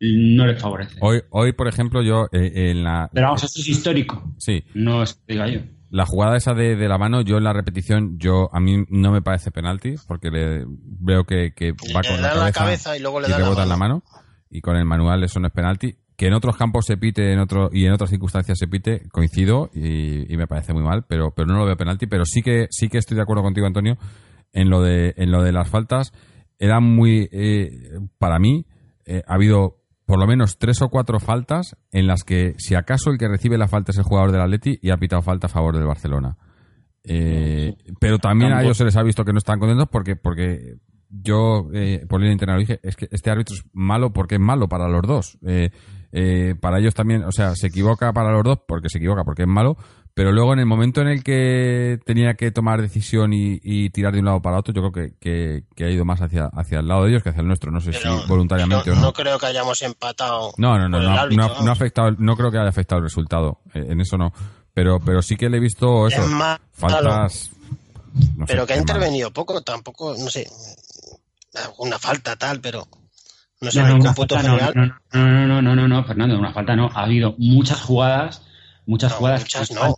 no les favorecen. Hoy, hoy, por ejemplo, yo eh, en la... Pero vamos, esto es histórico, Sí, no es que diga yo. la jugada esa de, de la mano, yo en la repetición, yo a mí no me parece penalti, porque le, veo que, que va Le con da la la cabeza, cabeza y luego le da la rebota en la mano. mano, y con el manual eso no es penalti. Que en otros campos se pite en otro, y en otras circunstancias se pite, coincido y, y me parece muy mal, pero, pero no lo veo penalti. Pero sí que, sí que estoy de acuerdo contigo, Antonio, en lo de, en lo de las faltas. Era muy, eh, para mí, eh, ha habido por lo menos tres o cuatro faltas en las que, si acaso, el que recibe la falta es el jugador del Atleti y ha pitado falta a favor del Barcelona. Eh, pero también a ellos se les ha visto que no están contentos porque, porque yo, eh, por línea interna, lo dije, es que este árbitro es malo porque es malo para los dos. Eh, eh, para ellos también, o sea, se equivoca para los dos porque se equivoca porque es malo, pero luego en el momento en el que tenía que tomar decisión y, y tirar de un lado para otro, yo creo que, que, que ha ido más hacia, hacia el lado de ellos que hacia el nuestro. No sé Pero si voluntariamente no, o no. no creo que hayamos empatado. No, no, no, no, árbitro, no, ha- no ha vamos. afectado, no creo que haya afectado el resultado. eh, en eso no. Pero, pero sí que le he visto eso. Es malo. faltas. no sé, pero que ha intervenido poco, tampoco, no sé, alguna falta tal, pero no sé, No, no, una falta general. no, no, no, no, no, no, no, Fernando, una falta no. Ha habido muchas jugadas, muchas No, jugadas. muchas no.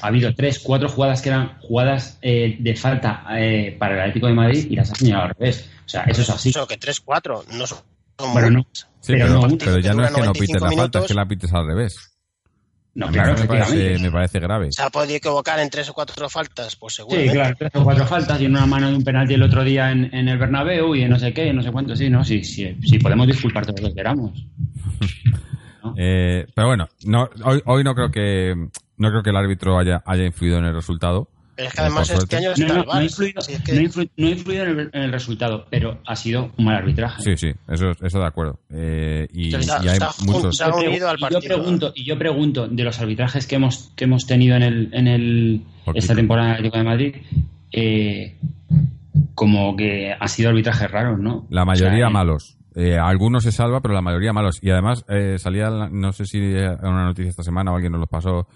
Ha habido tres, cuatro jugadas que eran jugadas eh, de falta eh, para el Atlético de Madrid y las ha señalado al revés. O sea, eso es así. Eso, que 3-4, no son. Bueno, no. muchas. Sí, pero pero, no, pero ya no es que no pites 95 la falta, es que la pites al revés. No, claro, me parece, efectivamente. me parece grave. Se ha podido equivocar en tres o cuatro faltas, pues Sí, seguramente. claro, tres o cuatro faltas y en una mano de un penalti el otro día en, en el Bernabéu y en no sé qué, no sé cuánto, sí, no, sí, sí, sí podemos disculpar todo lo que queramos. Eh, pero bueno, no, hoy, hoy no creo que no creo que el árbitro haya, haya influido en el resultado. Pero es que además este suerte. año No, está no, el no ha influido, Si es que- no ha influ- no ha influido en, el, en el resultado, pero ha sido un mal arbitraje. Sí, sí, eso, eso de acuerdo. Eh, y, Está- y hay está muchos. junto. Se ha Yo pregu- unido al y yo pregunto y yo pregunto de los arbitrajes que hemos que hemos tenido en el en el Poquito. esta temporada de Madrid eh, como que ha sido arbitrajes raros no La mayoría O sea, eh, malos. Eh, algunos se salva, pero la mayoría malos. Y además eh, salía, no sé si era una noticia esta semana o alguien nos los pasó,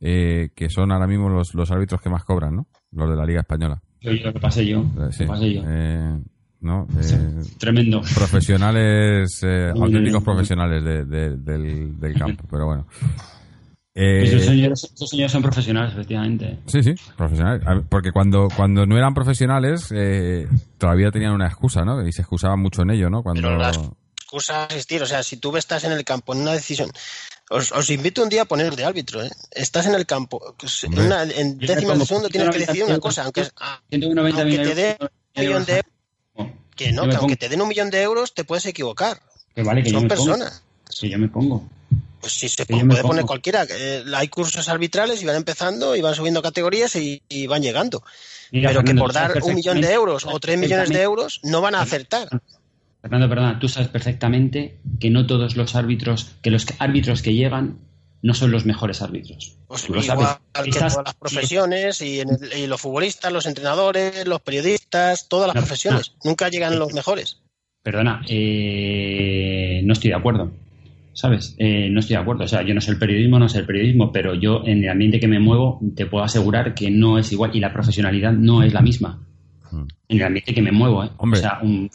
eh, que son ahora mismo los, los árbitros que más cobran, ¿no? Los de la Liga Española. Lo pasé yo. Eh, sí. Lo pasé yo. Eh, ¿no? Eh, Tremendo. profesionales, eh, auténticos profesionales de- de- del, del campo, pero bueno. Eh, Esos, señores, esos señores son profesionales, efectivamente. Sí, sí, profesionales. Porque cuando, cuando no eran profesionales, eh, todavía tenían una excusa, ¿no? Y se excusaban mucho en ello, ¿no? Cuando... Pero las- excusa existir. O sea, si tú estás en el campo en una decisión, os, os invito un día a poner de árbitro. ¿eh? Estás en el campo, pues, en, una- en décimas de segundo tienes que decidir una cosa, aunque, a- 190 aunque te euros, un millón de Oh, que no, que aunque te den un millón de euros te puedes equivocar. Que vale, que yo Son personas. Que yo me pongo. Pues sí, se puede poner cualquiera. Eh, hay cursos arbitrales y van empezando y van subiendo categorías y, y van llegando. Mira, Pero que por dar un millón de euros o tres millones de euros no van a acertar. Fernando, perdona, tú sabes perfectamente que no todos los árbitros, que los árbitros que llegan no son los mejores árbitros. Pues Tú lo igual sabes. que todas las profesiones y, en el- y los futbolistas, los entrenadores, los periodistas, todas las No, profesiones. Nunca llegan los mejores. Perdona, eh, no estoy de acuerdo. ¿Sabes? Eh, no estoy de acuerdo. O sea, yo no sé el periodismo, no sé el periodismo, pero yo en el ambiente que me muevo te puedo asegurar que no es igual y la profesionalidad no es la misma. Mm. En el ambiente que me muevo, ¿eh? Hombre. O sea, un,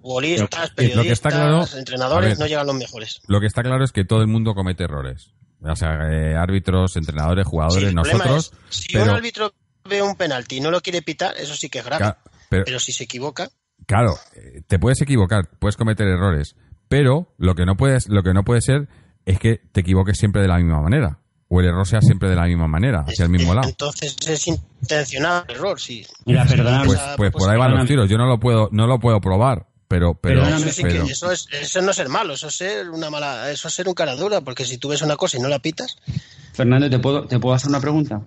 Futbolistas, Pero, lo que está periodistas, claro- entrenadores, ver. no llegan los mejores. Lo que está claro es que todo el mundo comete errores. O sea, eh, árbitros, entrenadores, jugadores, el problema nosotros. es, si pero- un árbitro ve un penalti y no lo quiere pitar, eso sí que es grave. Pero- Pero si se equivoca, Claro, eh, te puedes equivocar, puedes cometer errores, pero lo que no puedes, lo que no puede ser es que te equivoques siempre de la misma manera o el error sea siempre de la misma manera, hacia el mismo lado. entonces es intencional el error. Sí. Mira, perdona, Pues, pues por ahí van los tiros. Yo no lo puedo, no lo puedo probar, pero, pero, Eso, sí pero- que, eso, es, eso no es ser malo, eso es ser una mala, eso es ser un cara dura, porque si tú ves una cosa y no la pitas, Fernando, ¿te puedo, ¿te puedo hacer una pregunta?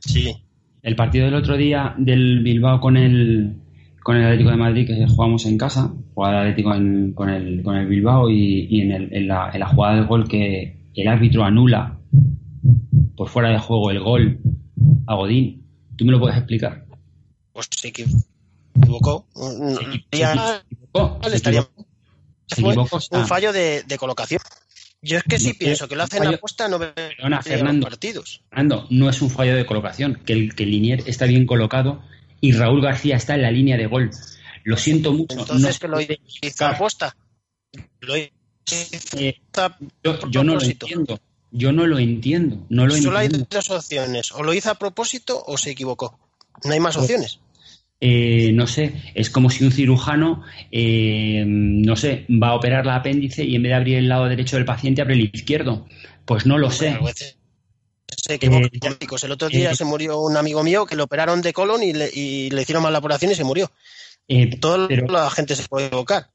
sí. El partido del otro día del Bilbao con el con el Atlético de Madrid que jugamos en casa, jugaba el Atlético en- con, el, con el Bilbao y, y en, el- en la, en la jugada del gol que el árbitro anula por fuera de juego el gol a Godín. ¿Tú me lo puedes explicar? Pues equivocó. Se ya se equivocó, se estaría- equivocó, se sea, un fallo de, de colocación. Yo es que sí No, pienso que lo hacen fallo- a apuesta no ve Perdona, los Fernando. partidos. Fernando, no es un fallo de colocación, que el, que el Linier está bien colocado y Raúl García está en la línea de gol. Lo siento mucho. Entonces no que lo hizo apuesta. Lo hizo Eh, yo, yo no lo entiendo. Yo no lo entiendo. No lo Solo hay entiendo. dos opciones. O lo hizo a propósito o se equivocó. No hay más opciones. Eh, no sé, es como si un cirujano, eh, no sé, va a operar la apéndice y en vez de abrir el lado derecho del paciente abre el izquierdo. Pues no lo sé. A veces se equivocan Eh. El otro día eh, se murió un amigo mío que le operaron de colon y le, y le hicieron mal la operación y se murió. Eh, Toda pero, la gente se puede equivocar.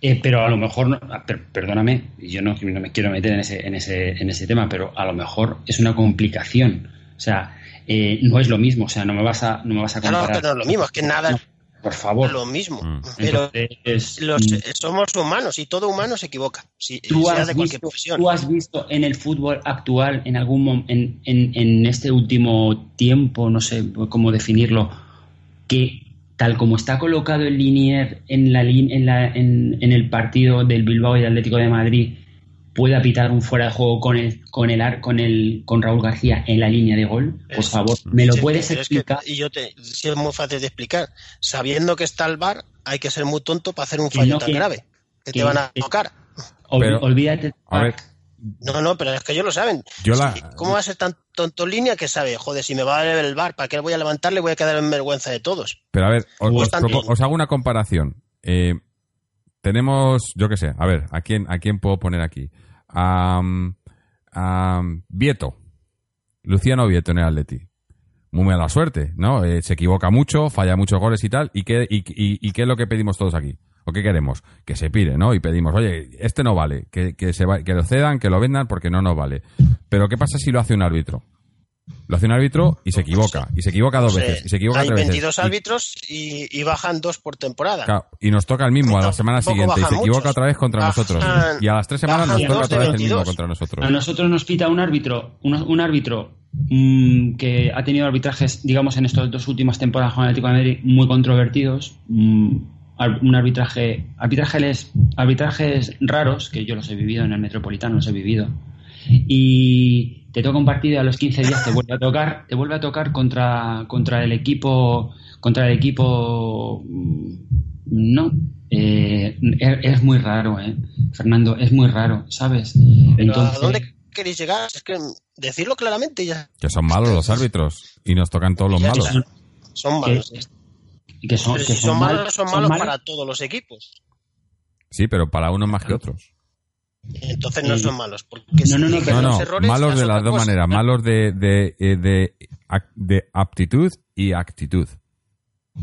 eh, pero a lo mejor, no- ah, per- perdóname, yo no, no me quiero meter en ese, en, ese, en ese tema, pero a lo mejor es una complicación. O sea, eh, no es lo mismo. O sea, no me vas a, no me vas a Claro, comparar. pero no es lo mismo, es que nada No, por favor. lo mismo. Mm. Pero Entonces, los, mm, somos humanos y todo humano se equivoca, si, ¿Tú sea has, de cualquier visto, profesión. tú has visto en el fútbol actual, en algún en, en, en este último tiempo, no sé cómo definirlo, que tal como está colocado el Linier en, la, en, la, en, en el partido del Bilbao y del Atlético de Madrid, pueda pitar un fuera de juego con el, con el, ar- con el con Raúl García en la línea de gol? Por Es- favor, ¿me lo Sí, puedes pero es que- explicar? y yo te, sí es muy fácil de explicar. Sabiendo que está el bar, hay que ser muy tonto para hacer un fallo no, tan que- grave. Que, que- te van a tocar. Pero- olvídate. A ver, No, no, pero es que ellos lo saben. Yo la- ¿Cómo va a ser tan tonto en línea que sabe? Joder, si me va a ver el bar, ¿para qué le voy a levantar? Le voy a quedar en vergüenza de todos. Pero a ver, os, os propo- os hago una comparación. Eh, tenemos, yo qué sé, a ver, ¿a quién, ¿a quién puedo poner aquí? A, a Vieto, Luciano Vieto en el Atleti. Muy mala suerte, ¿no? Eh, se equivoca mucho, falla muchos goles y tal. ¿Y qué, y, y- y qué es lo que pedimos todos aquí? ¿O qué queremos? Que se pire, ¿no? Y pedimos, oye, este no vale, que, que, se va- que lo cedan, que lo vendan porque no nos vale. Pero ¿qué pasa si lo hace un árbitro? Lo hace un árbitro y se equivoca. Y se equivoca dos veces. Y se equivoca hay tres veces. 22 Y- árbitros y, y bajan dos por temporada. Claro, y nos toca el mismo a la semana siguiente y se equivoca muchos. otra vez contra Bajan- nosotros. Y a las tres semanas nos toca otra vez el mismo 22. contra nosotros. A nosotros nos pita un árbitro, un, un árbitro mm, que ha tenido arbitrajes, digamos, en estas dos últimas temporadas con el Atlético de Madrid muy controvertidos. mm, un arbitraje, arbitrajes, arbitrajes raros, que yo los he vivido en el Metropolitano, los he vivido. Y, te toca un partido y a los 15 días te vuelve a tocar, te vuelve a tocar contra, contra el equipo, contra el equipo, no, eh, es, es muy raro, eh, Fernando, es muy raro, ¿sabes? Entonces, ¿A dónde queréis llegar? Es que decirlo claramente ya. Que son malos los árbitros y nos tocan todos los malos. Son malos. que, que son, que si son mal- malos, son son malos mal- para todos los equipos. Sí, pero para unos más que otros. Entonces no son malos. Porque No, si no, no, No, los no, errores, malos de las dos cosa. maneras, malos de, de, eh, de, aptitud y actitud.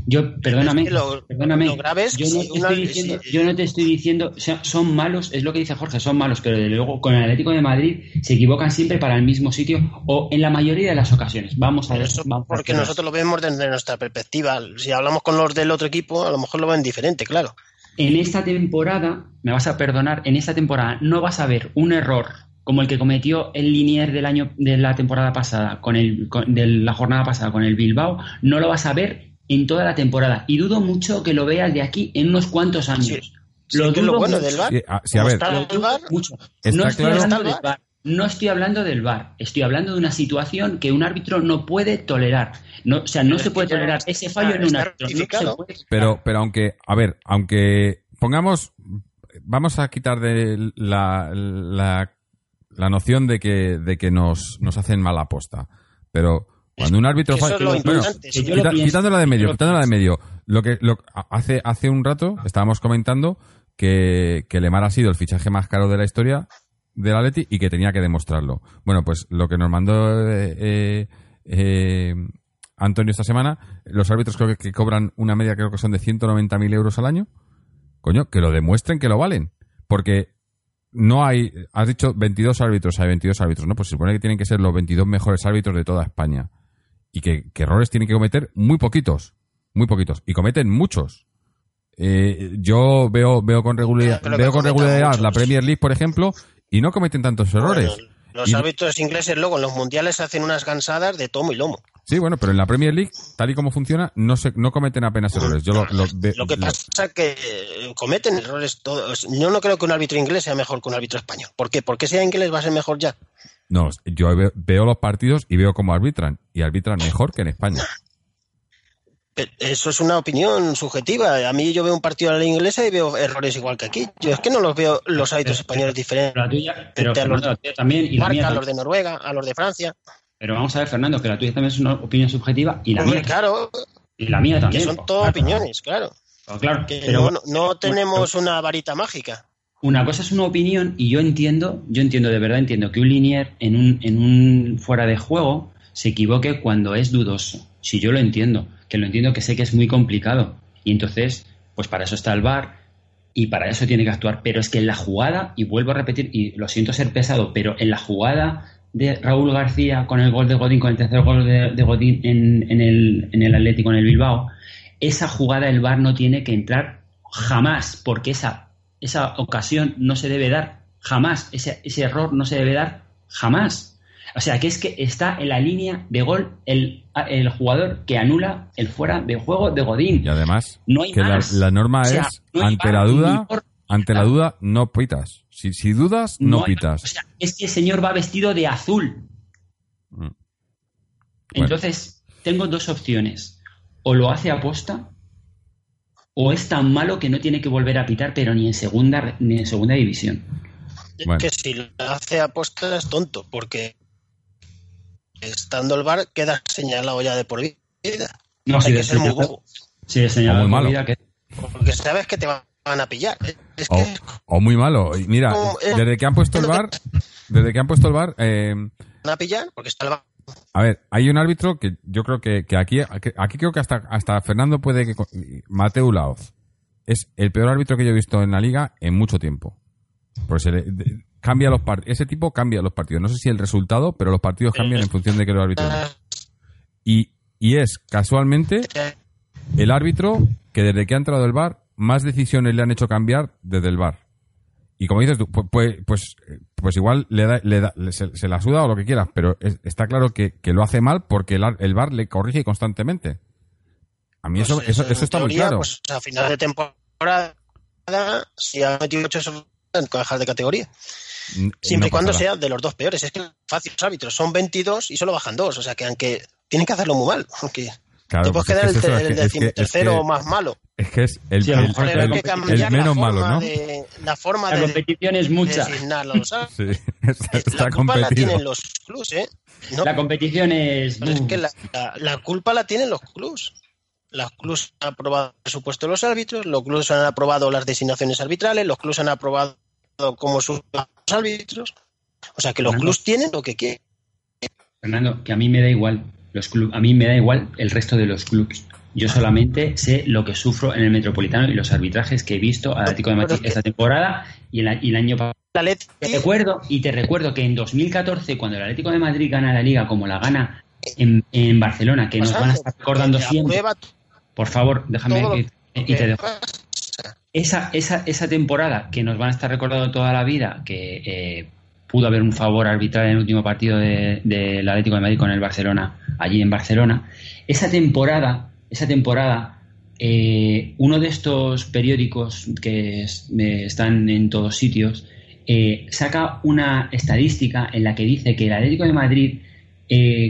Yo, perdóname, Es que lo- perdóname. lo grave es yo, no te una- estoy diciendo, yo no te estoy diciendo, o sea, son malos, es lo que dice Jorge, son malos, pero de luego con el Atlético de Madrid se equivocan siempre para el mismo sitio o en la mayoría de las ocasiones. Vamos a ver. Eso vamos porque nosotros lo vemos desde nuestra perspectiva. Si hablamos con los del otro equipo, a lo mejor lo ven diferente, claro. En esta temporada, me vas a perdonar, en esta temporada no vas a ver un error como el que cometió el Linier del año de la temporada pasada, con el con- de la jornada pasada con el Bilbao, no lo vas a ver en toda la temporada y dudo mucho que lo veas de aquí en unos cuantos años. Sí, lo bueno mucho. del VAR. Sí, sí, a Como ver, está Lo el dudo VAR, mucho. Está no estoy claro- hablando Está el del VAR. No estoy hablando del VAR, estoy hablando de una situación que un árbitro no puede tolerar. No, o sea, no Pero se puede tolerar ese fallo en un árbitro. No se rectificado. puede tolerar. Pero, pero aunque, a ver, aunque pongamos, vamos a quitar de la, la, la noción de que, de que nos, nos hacen mala aposta. Pero cuando un árbitro falla, bueno, quita- quitándola de medio, quitándola de medio, lo que, lo, hace, hace un rato estábamos comentando que, que Lemar ha sido el fichaje más caro de la historia del Atleti y que tenía que demostrarlo. Bueno, pues lo que nos mandó eh, eh, eh, Antonio esta semana, los árbitros creo que, que cobran una media, creo que son de 190.000 euros al año. Coño, que lo demuestren que lo valen. Porque no hay, has dicho 22 árbitros, hay 22 árbitros, ¿no? Pues se supone que tienen que ser los 22 mejores árbitros de toda España. Y que, que errores tienen que cometer muy poquitos. Muy poquitos. Y cometen muchos. Eh, yo veo, veo con regularidad, veo con regularidad la. Premier League, por ejemplo, y no cometen tantos errores. Bueno, los Y- árbitros ingleses luego en los mundiales hacen unas cansadas de tomo y lomo. Sí, bueno, pero en la Premier League, tal y como funciona, no se, no cometen apenas errores. Yo lo, lo que pasa es que eh, cometen errores todos. Yo no creo que un árbitro inglés sea mejor que un árbitro español. ¿Por qué? Porque sea inglés va a ser mejor ya. no, yo veo los partidos y veo cómo arbitran. Y arbitran mejor que en España. Pero Eso es una opinión subjetiva. A mí yo veo un partido de la inglesa y veo errores igual que aquí. Yo es que no los veo los árbitros españoles diferentes. La tuya, pero a los tuya también y la Marca mía a los de Noruega, a los de Francia. Pero vamos a ver, Fernando, que la tuya también es una opinión subjetiva y la mía, claro, y la mía que también. son todas claro, opiniones, claro. pues, claro, Que pero no- no tenemos una varita mágica. una cosa es una opinión y yo entiendo, yo entiendo, de verdad entiendo que un linier en un, en un fuera de juego se equivoque cuando es dudoso. Si yo lo entiendo, que lo entiendo que sé que es muy complicado. Y entonces, pues para eso está el VAR y para eso tiene que actuar. Pero es que en la jugada, y vuelvo a repetir, y lo siento ser pesado, pero en la jugada de Raúl García con el gol de Godín, con el tercer gol de, Godín en, en el, en el Atlético, en el Bilbao, esa jugada el VAR no tiene que entrar jamás, porque esa, esa ocasión no se debe dar jamás, ese, ese error no se debe dar jamás. O sea, que es que está en la línea de gol el, el jugador que anula el fuera de juego de Godín. Y además, No hay que más. la norma O sea, es, no hay ante la duda, por- ante la duda, no pitas. Si, si dudas, no, pitas. o sea, es que el señor va vestido de azul. Mm. Entonces, tengo dos opciones. O lo hace aposta, o es tan malo que no tiene que volver a pitar, pero ni en segunda, ni en segunda división. Es Bueno. que si lo hace aposta es tonto, porque estando el bar queda señalado ya de por vida. No, Hay si que ser muy señalar- bobo, si de señalar O muy malo. vida que- porque sabes que te van a pillar. ¿eh? Que O, muy malo. Mira, eh, desde que han puesto el bar, desde que han puesto el bar, eh, van a pillar porque está el bar. a ver, hay un árbitro que yo creo que, que aquí, aquí creo que hasta, hasta Fernando puede que, Mateu Laoz es el peor árbitro que yo he visto en la liga en mucho tiempo. Porque se le- de- cambia los partidos. Ese tipo cambia los partidos. No sé si el resultado, pero los partidos cambian en función de que los árbitros. Y, y es casualmente el árbitro que desde que ha entrado el bar más decisiones le han hecho cambiar desde el bar. Y como dices tú, pu- pues, pues, pues igual le da, le da- se, se la suda o lo que quieras, pero es- está claro que, que lo hace mal porque el, el bar le corrige constantemente. A mí eso, Pues, eso, en eso está muy claro. Pues a final de temporada, si ha metido 8 van a dejar de categoría. Siempre no y cuando sea de los dos peores. Es que fácil, los árbitros son 22 y solo bajan dos. O sea que aunque tienen que hacerlo muy mal. Aunque Claro, te puedes quedar es el, que eso, te- es el que- es que- decimotercero es que- más malo. Es que es el, Sí, el- que menos malo, ¿no? de- la forma La de, competición es mucha. designar a los árbitros. Sí, está, está la culpa la tienen los clubs, ¿eh? No, La competición es... pero es que la, la- la culpa la tienen los clubs. Los clubs han aprobado el presupuesto de los árbitros, los clubs han aprobado las designaciones arbitrales, los clubs han aprobado como sus árbitros. O sea que los Fernando. clubs tienen lo que quieren. Fernando, que a mí me da igual los club, a mí me da igual el resto de los clubes. Yo solamente sé lo que sufro en el Metropolitano y los arbitrajes que he visto al Atlético de Madrid esta temporada y el, y el año pasado. Te recuerdo y te recuerdo que en 2014 cuando el Atlético de Madrid gana la Liga como la gana en, en Barcelona, que nos van a estar recordando siempre. Por favor, déjame y te dejo. Esa, esa, esa temporada que nos van a estar recordando toda la vida, que eh, pudo haber un favor arbitral en el último partido de- del Atlético de Madrid con el Barcelona, allí en Barcelona, esa temporada, esa temporada, eh, uno de estos periódicos que es- están en todos sitios, eh, saca una estadística en la que dice que el Atlético de Madrid,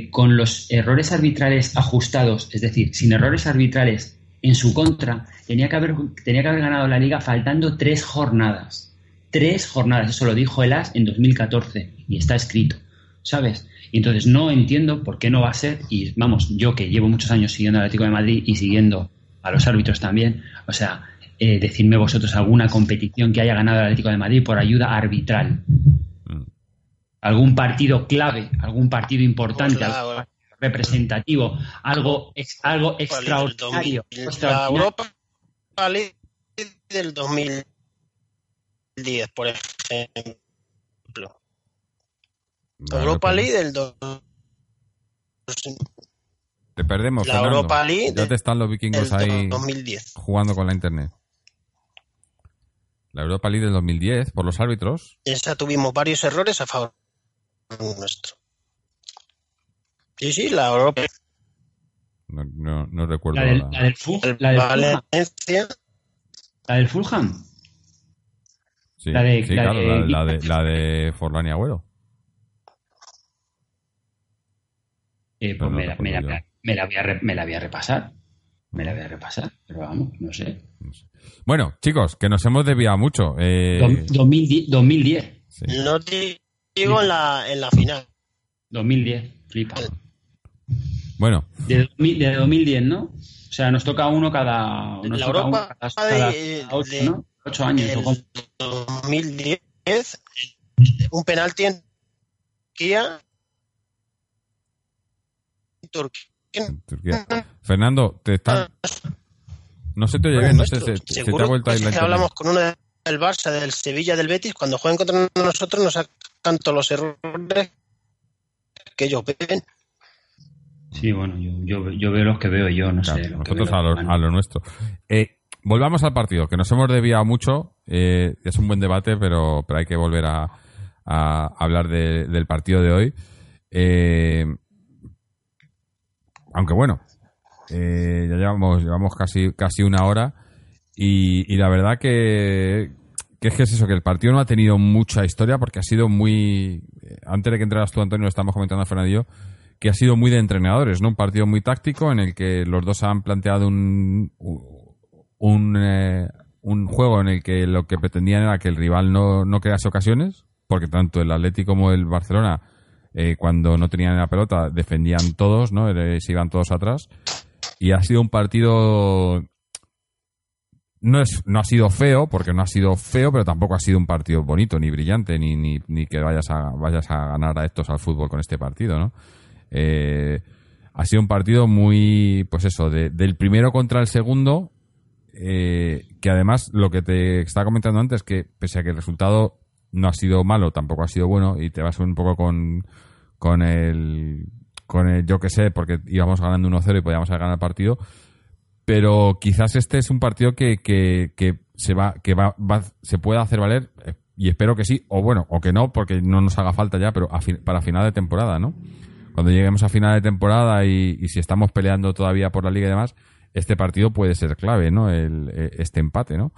con los errores arbitrales ajustados, es decir, sin errores arbitrales en su contra, tenía que haber, tenía que haber ganado la liga faltando tres jornadas. Tres jornadas, eso lo dijo el AS en 2014 y está escrito, ¿sabes? Y entonces no entiendo por qué no va a ser, y vamos, yo que llevo muchos años siguiendo al Atlético de Madrid y siguiendo a los árbitros también, o sea, eh, decidme vosotros alguna competición que haya ganado el Atlético de Madrid por ayuda arbitral. Mm. Algún partido clave, algún partido importante, Pues algún representativo, algo, ex- algo extraordinario. 2000, La extraordinario. Europa League del 2010, por ejemplo. La Europa League del do- Te perdemos, La Fernando. Europa League Ya te están los vikingos ahí 2010. jugando con la internet. La Europa League del 2010, por los árbitros. Esa tuvimos varios errores a favor nuestro. Sí, sí, la Europa No, no, no recuerdo. La del, ahora. la del la del Fulham. Valencia, La del Fulham. Sí, la de- sí, la claro, de- la, la de, la de Forlán y Agüero. Eh, pues no me, la, me la- me la voy a re- me la voy a repasar. Me la voy a repasar, pero vamos, no sé. Bueno, chicos, que nos hemos desviado mucho. Eh, Dom- 2010, 2010. sí. no te digo en la, en la final. 2010, flipa. Bueno, De, 2000 de 2010, ¿no? O sea, nos toca uno cada. Nos La toca uno Europa cada, cada de- ocho, de- ¿no? Ocho años. El como- 2010, un penalti en Turquía. Turquía. en Turquía. Fernando, te están... No se te oye bien, no sé, se, se te ha vuelto ahí que la hablamos con uno del Barça, del Sevilla, del Betis, cuando juegan contra nosotros nos sacan todos los errores que ellos ven. Sí, bueno, yo, yo, yo veo los que veo yo, no Claro, sé. que nosotros veo a lo, los a lo nuestro. Eh, volvamos al partido, que nos hemos desviado mucho. eh, es un buen debate, pero, pero hay que volver a, a hablar de- del partido de hoy. Eh, aunque bueno, eh, ya llevamos, llevamos casi, casi una hora y, y la verdad que, que es que es eso, que el partido no ha tenido mucha historia porque ha sido muy... eh, Antes de que entraras tú, Antonio, lo estamos comentando Fernando y yo, que ha sido muy de entrenadores, ¿no? Un partido muy táctico en el que los dos han planteado un, un, eh, juego en el que lo que pretendían era que el rival no, no crease ocasiones, porque tanto el Atlético como el Barcelona, eh, cuando no tenían la pelota, defendían todos, ¿no? Eh, Se iban todos atrás. Y ha sido un partido no es no ha sido feo porque no ha sido feo pero tampoco ha sido un partido bonito ni brillante ni, ni, ni que vayas a vayas a ganar a estos al fútbol con este partido no Eh, ha sido un partido muy pues eso de- del primero contra el segundo eh, que además lo que te estaba comentando antes que pese a que el resultado no ha sido malo tampoco ha sido bueno y te vas un poco con con el con el yo que sé porque íbamos ganando 1-0 y podíamos haber ganado el partido pero quizás este es un partido que, que, que se va que va, va- se pueda hacer valer eh, y espero que sí o bueno o que no porque no nos haga falta ya pero a fin- para final de temporada no cuando lleguemos a final de temporada y, y si estamos peleando todavía por la liga y demás este partido puede ser clave no el, eh, este empate no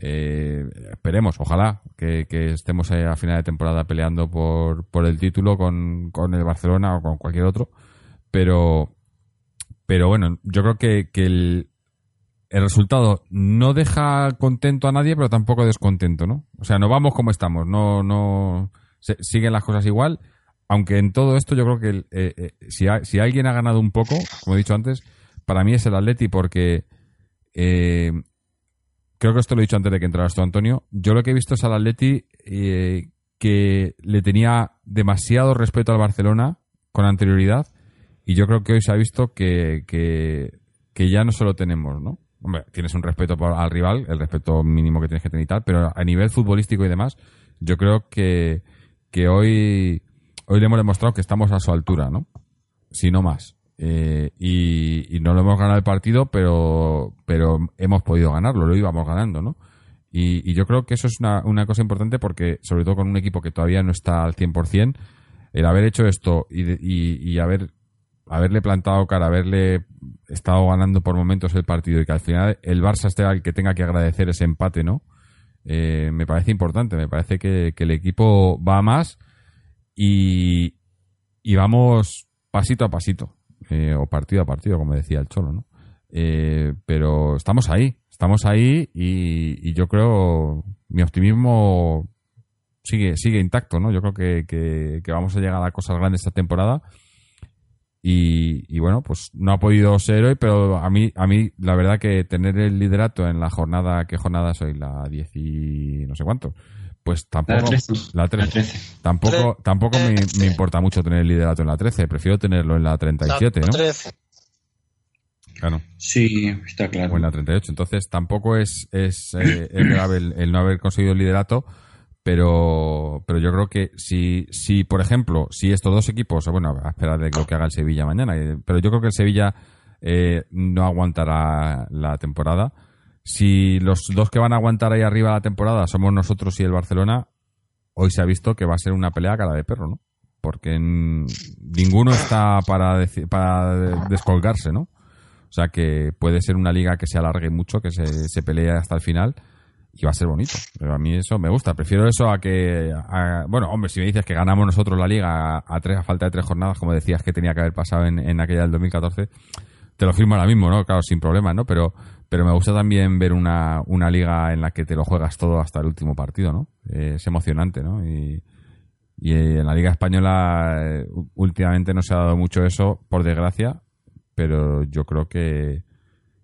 Eh, esperemos, ojalá que, estemos a final de temporada peleando por, por el título con, el Barcelona o con cualquier otro. Pero, pero bueno, yo creo que, que el, el resultado no deja contento a nadie, pero tampoco descontento, ¿no? O sea, no vamos como estamos, no, no siguen las cosas igual. Aunque en todo esto yo creo que eh, eh, si, si, alguien ha ganado un poco, como he dicho antes, para mí es el Atleti porque eh, creo que esto lo he dicho antes de que entraras tú, Antonio. Yo lo que he visto es al Atleti que le tenía demasiado respeto al Barcelona con anterioridad y yo creo que hoy se ha visto que, que, ya no solo tenemos, ¿no? hombre, tienes un respeto al rival, el respeto mínimo que tienes que tener y tal, pero a nivel futbolístico y demás, yo creo que, que hoy, hoy le hemos demostrado que estamos a su altura, ¿no? Si no más. Eh, y, no lo hemos ganado el partido, pero, pero hemos podido ganarlo, lo íbamos ganando, ¿no? Y, yo creo que eso es una, una, cosa importante porque, sobre todo con un equipo que todavía no está al 100%, el haber hecho esto y, y, y haber haberle plantado cara, haberle estado ganando por momentos el partido y que al final el Barça esté el que tenga que agradecer ese empate, ¿no? Eh, me parece importante, me parece que, el equipo va más y, y vamos pasito a pasito, eh, o partido a partido, como decía el Cholo, ¿no? Eh, pero estamos ahí, estamos ahí y, yo creo, mi optimismo sigue, sigue intacto, ¿no? Yo creo que, que vamos a llegar a cosas grandes esta temporada y, bueno, pues no ha podido ser hoy, pero a mí, a mí la verdad que tener el liderato en la jornada, ¿qué jornada soy? La 10 y no sé cuánto. Pues tampoco, la 13. Tampoco, tampoco me, importa mucho tener el liderato en la 13, prefiero tenerlo en la 37, la ¿no? 13. Claro. Sí, está claro. O en la 38. Entonces tampoco es, es, eh, grave el, no haber conseguido el liderato, pero, pero yo creo que si, si, por ejemplo, si estos dos equipos, bueno, a esperar de lo que haga el Sevilla mañana, eh, pero yo creo que el Sevilla eh, no aguantará la temporada. Si los dos que van a aguantar ahí arriba la temporada somos nosotros y el Barcelona, hoy se ha visto que va a ser una pelea cara de perro, ¿no? Porque ninguno está para, para descolgarse, ¿no? O sea que puede ser una liga que se alargue mucho, que se, pelee hasta el final y va a ser bonito. Pero a mí eso me gusta. Prefiero eso a que. bueno, hombre, si me dices que ganamos nosotros la liga a, tres, a falta de tres jornadas, como decías que tenía que haber pasado en, aquella del 2014, te lo firmo ahora mismo, ¿no? Claro, sin problema, ¿no? Pero, pero me gusta también ver una, una liga en la que te lo juegas todo hasta el último partido, ¿no? es emocionante, ¿no? Y, y en la Liga Española eh, últimamente no se ha dado mucho eso, por desgracia, pero yo creo que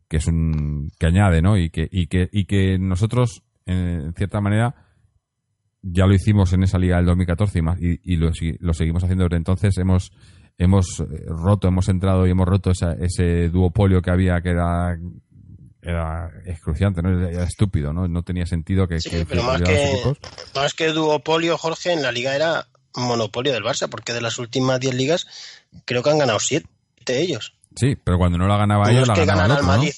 que es un que añade, ¿no? Y que y que y que nosotros en cierta manera ya lo hicimos en esa liga del 2014 y, y, lo, seguimos haciendo desde entonces. Hemos hemos roto, hemos entrado y hemos roto ese duopolio que había que era era excruciante, ¿no? Era estúpido, ¿no? No tenía sentido que... Sí, pero más que, más que duopolio, Jorge, en la liga era monopolio del Barça, porque de las últimas 10 ligas creo que han ganado 7 ellos. Sí, pero cuando no la ganaba ellos, la ganaba el otro, Madrid,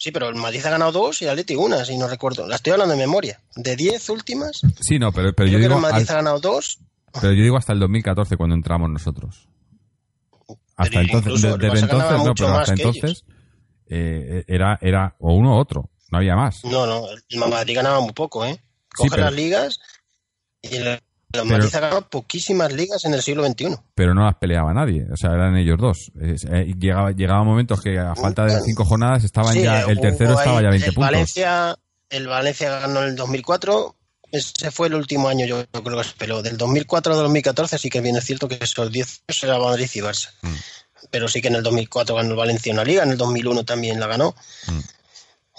Sí, pero el Madrid ha ganado dos y el Atleti una, si no recuerdo. La estoy hablando de memoria. De diez últimas. Sí, no, pero, pero yo digo. Que el Madrid ha ganado dos. Pero yo digo hasta el 2014 cuando entramos nosotros. Hasta entonces, desde entonces, no, pero hasta entonces eh, era, era o uno o otro, no había más. No, no, el Madrid ganaba muy poco, ¿eh? Coge las ligas y el los Madrid ha ganado poquísimas ligas en el siglo XXI. Pero no las peleaba nadie, o sea, eran ellos dos. Eh, llegaba, llegaba momentos que a falta de cinco jornadas estaban ya, el tercero estaba ya 20 el puntos. Valencia, el Valencia ganó en el 2004, ese fue el último año, yo creo que se peló. Del 2004 al 2014 sí que bien es cierto que esos 10 años era Madrid y Barça. Mm. Pero sí que en el 2004 ganó el Valencia una liga, en el 2001 también la ganó. Mm.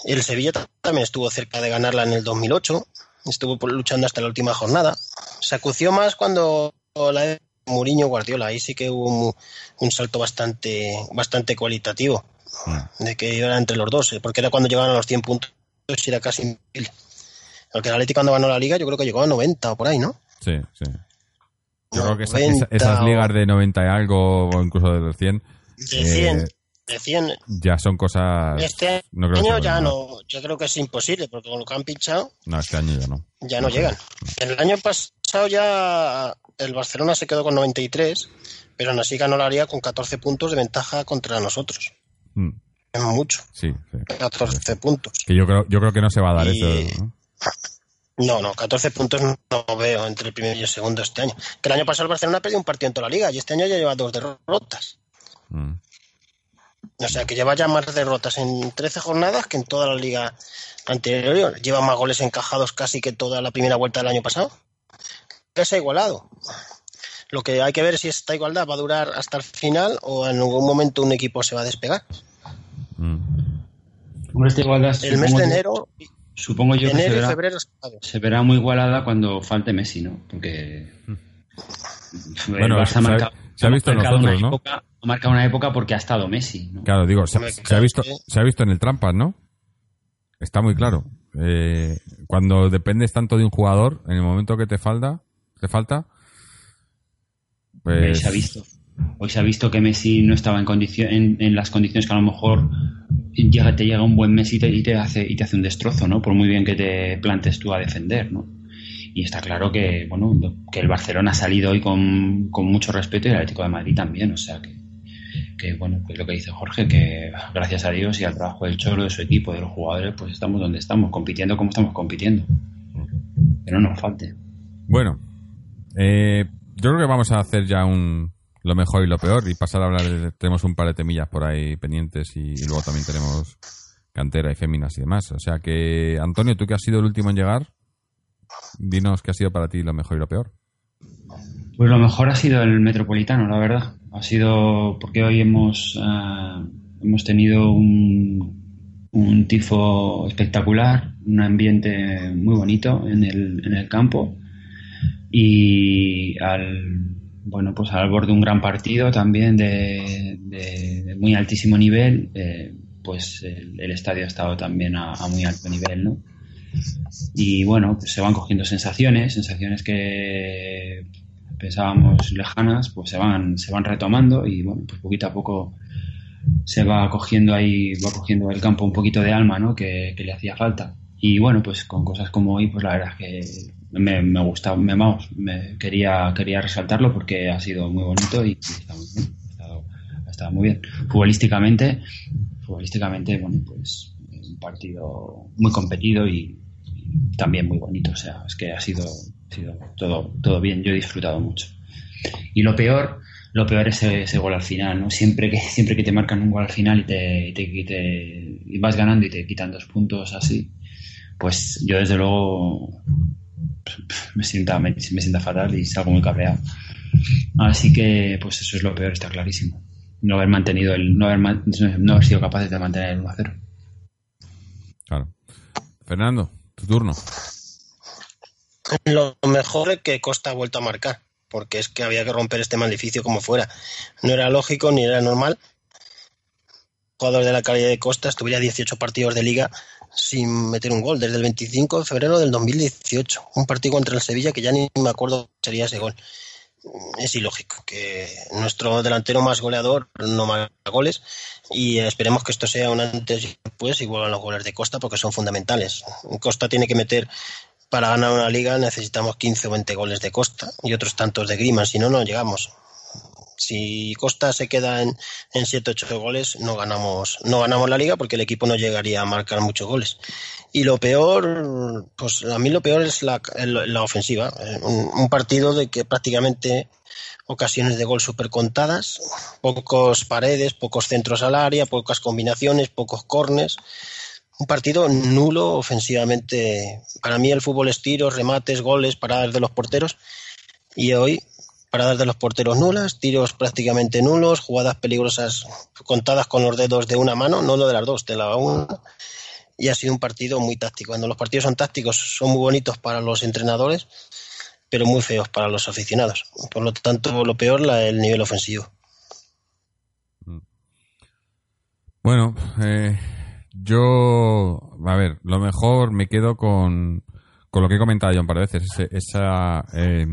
El Sevilla también estuvo cerca de ganarla en el 2008 estuvo luchando hasta la última jornada. Se acució más cuando la de Mourinho Guardiola, ahí sí que hubo un, salto bastante, bastante cualitativo, mm. de que iban entre los dos, eh, porque era cuando llegaban a los 100 puntos y era casi mil. Porque el Atleti cuando ganó la liga yo creo que llegó a 90 o por ahí, ¿no? Sí, sí. Yo creo que esas ligas de 90 y algo, o incluso de los 100... De 100, ya son cosas. Este año ya no, yo creo que es imposible, porque con lo que han pinchado. No, este año ya no. Ya no, llegan. El año pasado ya el Barcelona se quedó con 93, pero aún así ganó la liga con 14 puntos de ventaja contra nosotros. Mm. es mucho. Sí, sí. 14 puntos. Que yo creo, yo creo que no se va a dar Y- eso. ¿no? No, no, 14 puntos no veo entre el primero y el segundo este año. Que el año pasado el Barcelona perdió un partido en toda la liga y este año ya lleva dos derrotas. Mm. O sea, que lleva ya más derrotas en 13 jornadas que en toda la liga anterior. Lleva más goles encajados casi que toda la primera vuelta del año pasado. Ya se ha igualado. Lo que hay que ver es si esta igualdad va a durar hasta el final o en algún momento un equipo se va a despegar. Mm. Hombre, esta igualdad, El mes de que- enero, Supongo yo que se enero y verá, febrero se verá muy igualada cuando falte Messi, ¿no? Porque. el Bueno, Barça se ha- marcado- se ha visto en marcado nosotros, una ¿no? época- ha marcado una época porque ha estado Messi, ¿no? Claro, digo, se, se ha visto, se ha visto en el trampas, ¿no? Está muy claro. Eh, cuando dependes tanto de un jugador, en el momento que te falta, te falta, pues se ha visto. Hoy se ha visto que Messi no estaba en, las condiciones que a lo mejor te llega un buen Messi y te, y te hace, y te hace un destrozo, ¿no? Por muy bien que te plantes tú a defender, ¿no? Y está claro que, bueno, que el Barcelona ha salido hoy con, con mucho respeto y el Atlético de Madrid también, o sea que, que bueno, pues lo que dice Jorge, que gracias a Dios y al trabajo del Cholo, de su equipo, de los jugadores, pues estamos donde estamos, compitiendo como estamos compitiendo. Que no nos falte. Bueno, eh, yo creo que vamos a hacer ya un lo mejor y lo peor y pasar a hablar. de- tenemos un par de temillas por ahí pendientes y, luego también tenemos cantera y féminas y demás. O sea que, Antonio, tú que has sido el último en llegar, dinos qué ha sido para ti lo mejor y lo peor. Pues lo mejor ha sido el Metropolitano, la verdad. Ha sido porque hoy hemos, ah, hemos tenido un, un tifo espectacular, un ambiente muy bonito en el, en el campo y al bueno pues al borde de un gran partido también de, muy altísimo nivel eh, pues el, estadio ha estado también a, muy alto nivel no y bueno pues se van cogiendo sensaciones sensaciones que pensábamos lejanas pues se van se van retomando y bueno pues poquito a poco se va cogiendo ahí va cogiendo el campo un poquito de alma no que le hacía falta y bueno pues con cosas como hoy pues la verdad es que me, me gusta me, vamos, me quería quería resaltarlo porque ha sido muy bonito y, está muy bien, ha, estado, muy bien. Futbolísticamente futbolísticamente bueno pues un partido muy competido y, también muy bonito o sea es que ha sido, ha sido todo todo bien yo he disfrutado mucho. Y lo peor lo peor es ese, gol al final no siempre que siempre que te marcan un gol al final y te, y te- y vas ganando y te quitan dos puntos así pues yo desde luego me sienta, me, me sienta fatal y salgo muy cabreado. Así que, pues eso es lo peor, está clarísimo. No haber mantenido el, no haber, no haber sido capaces de mantener el 1-0. Claro. Fernando, tu turno. Lo mejor es que Costa ha vuelto a marcar, porque es que había que romper este maleficio como fuera. No era lógico ni era normal. Jugador de la calidad de Costa estuviera 18 partidos de liga sin meter un gol desde el 25 de febrero del 2018. Un partido contra el Sevilla que ya ni me acuerdo sería ese gol. Es ilógico que nuestro delantero más goleador no marca goles y esperemos que esto sea un antes y después y vuelvan los goles de Costa porque son fundamentales. Costa tiene que meter para ganar una liga necesitamos 15 o 20 goles de Costa y otros tantos de Griezmann, si no, no llegamos. Si Costa se queda en, en 7 8 goles, no ganamos, no ganamos la liga porque el equipo no llegaría a marcar muchos goles. Y lo peor, pues a mí lo peor es la, la ofensiva. Eh, Un, un partido de que prácticamente ocasiones de gol súper contadas, pocos paredes, pocos centros al área, pocas combinaciones, pocos cornes. Un partido nulo ofensivamente. Para mí el fútbol es tiros, remates, goles, paradas de los porteros. Y hoy, paradas de los porteros nulas, tiros prácticamente nulos, jugadas peligrosas contadas con los dedos de una mano, no de las dos, de la una. Y ha sido un partido muy táctico. Cuando los partidos son tácticos, son muy bonitos para los entrenadores, pero muy feos para los aficionados. Por lo tanto, lo peor, la, el nivel ofensivo. Bueno, eh, yo, a ver, lo mejor me quedo con, con lo que he comentado yo un par de veces, esa, eh,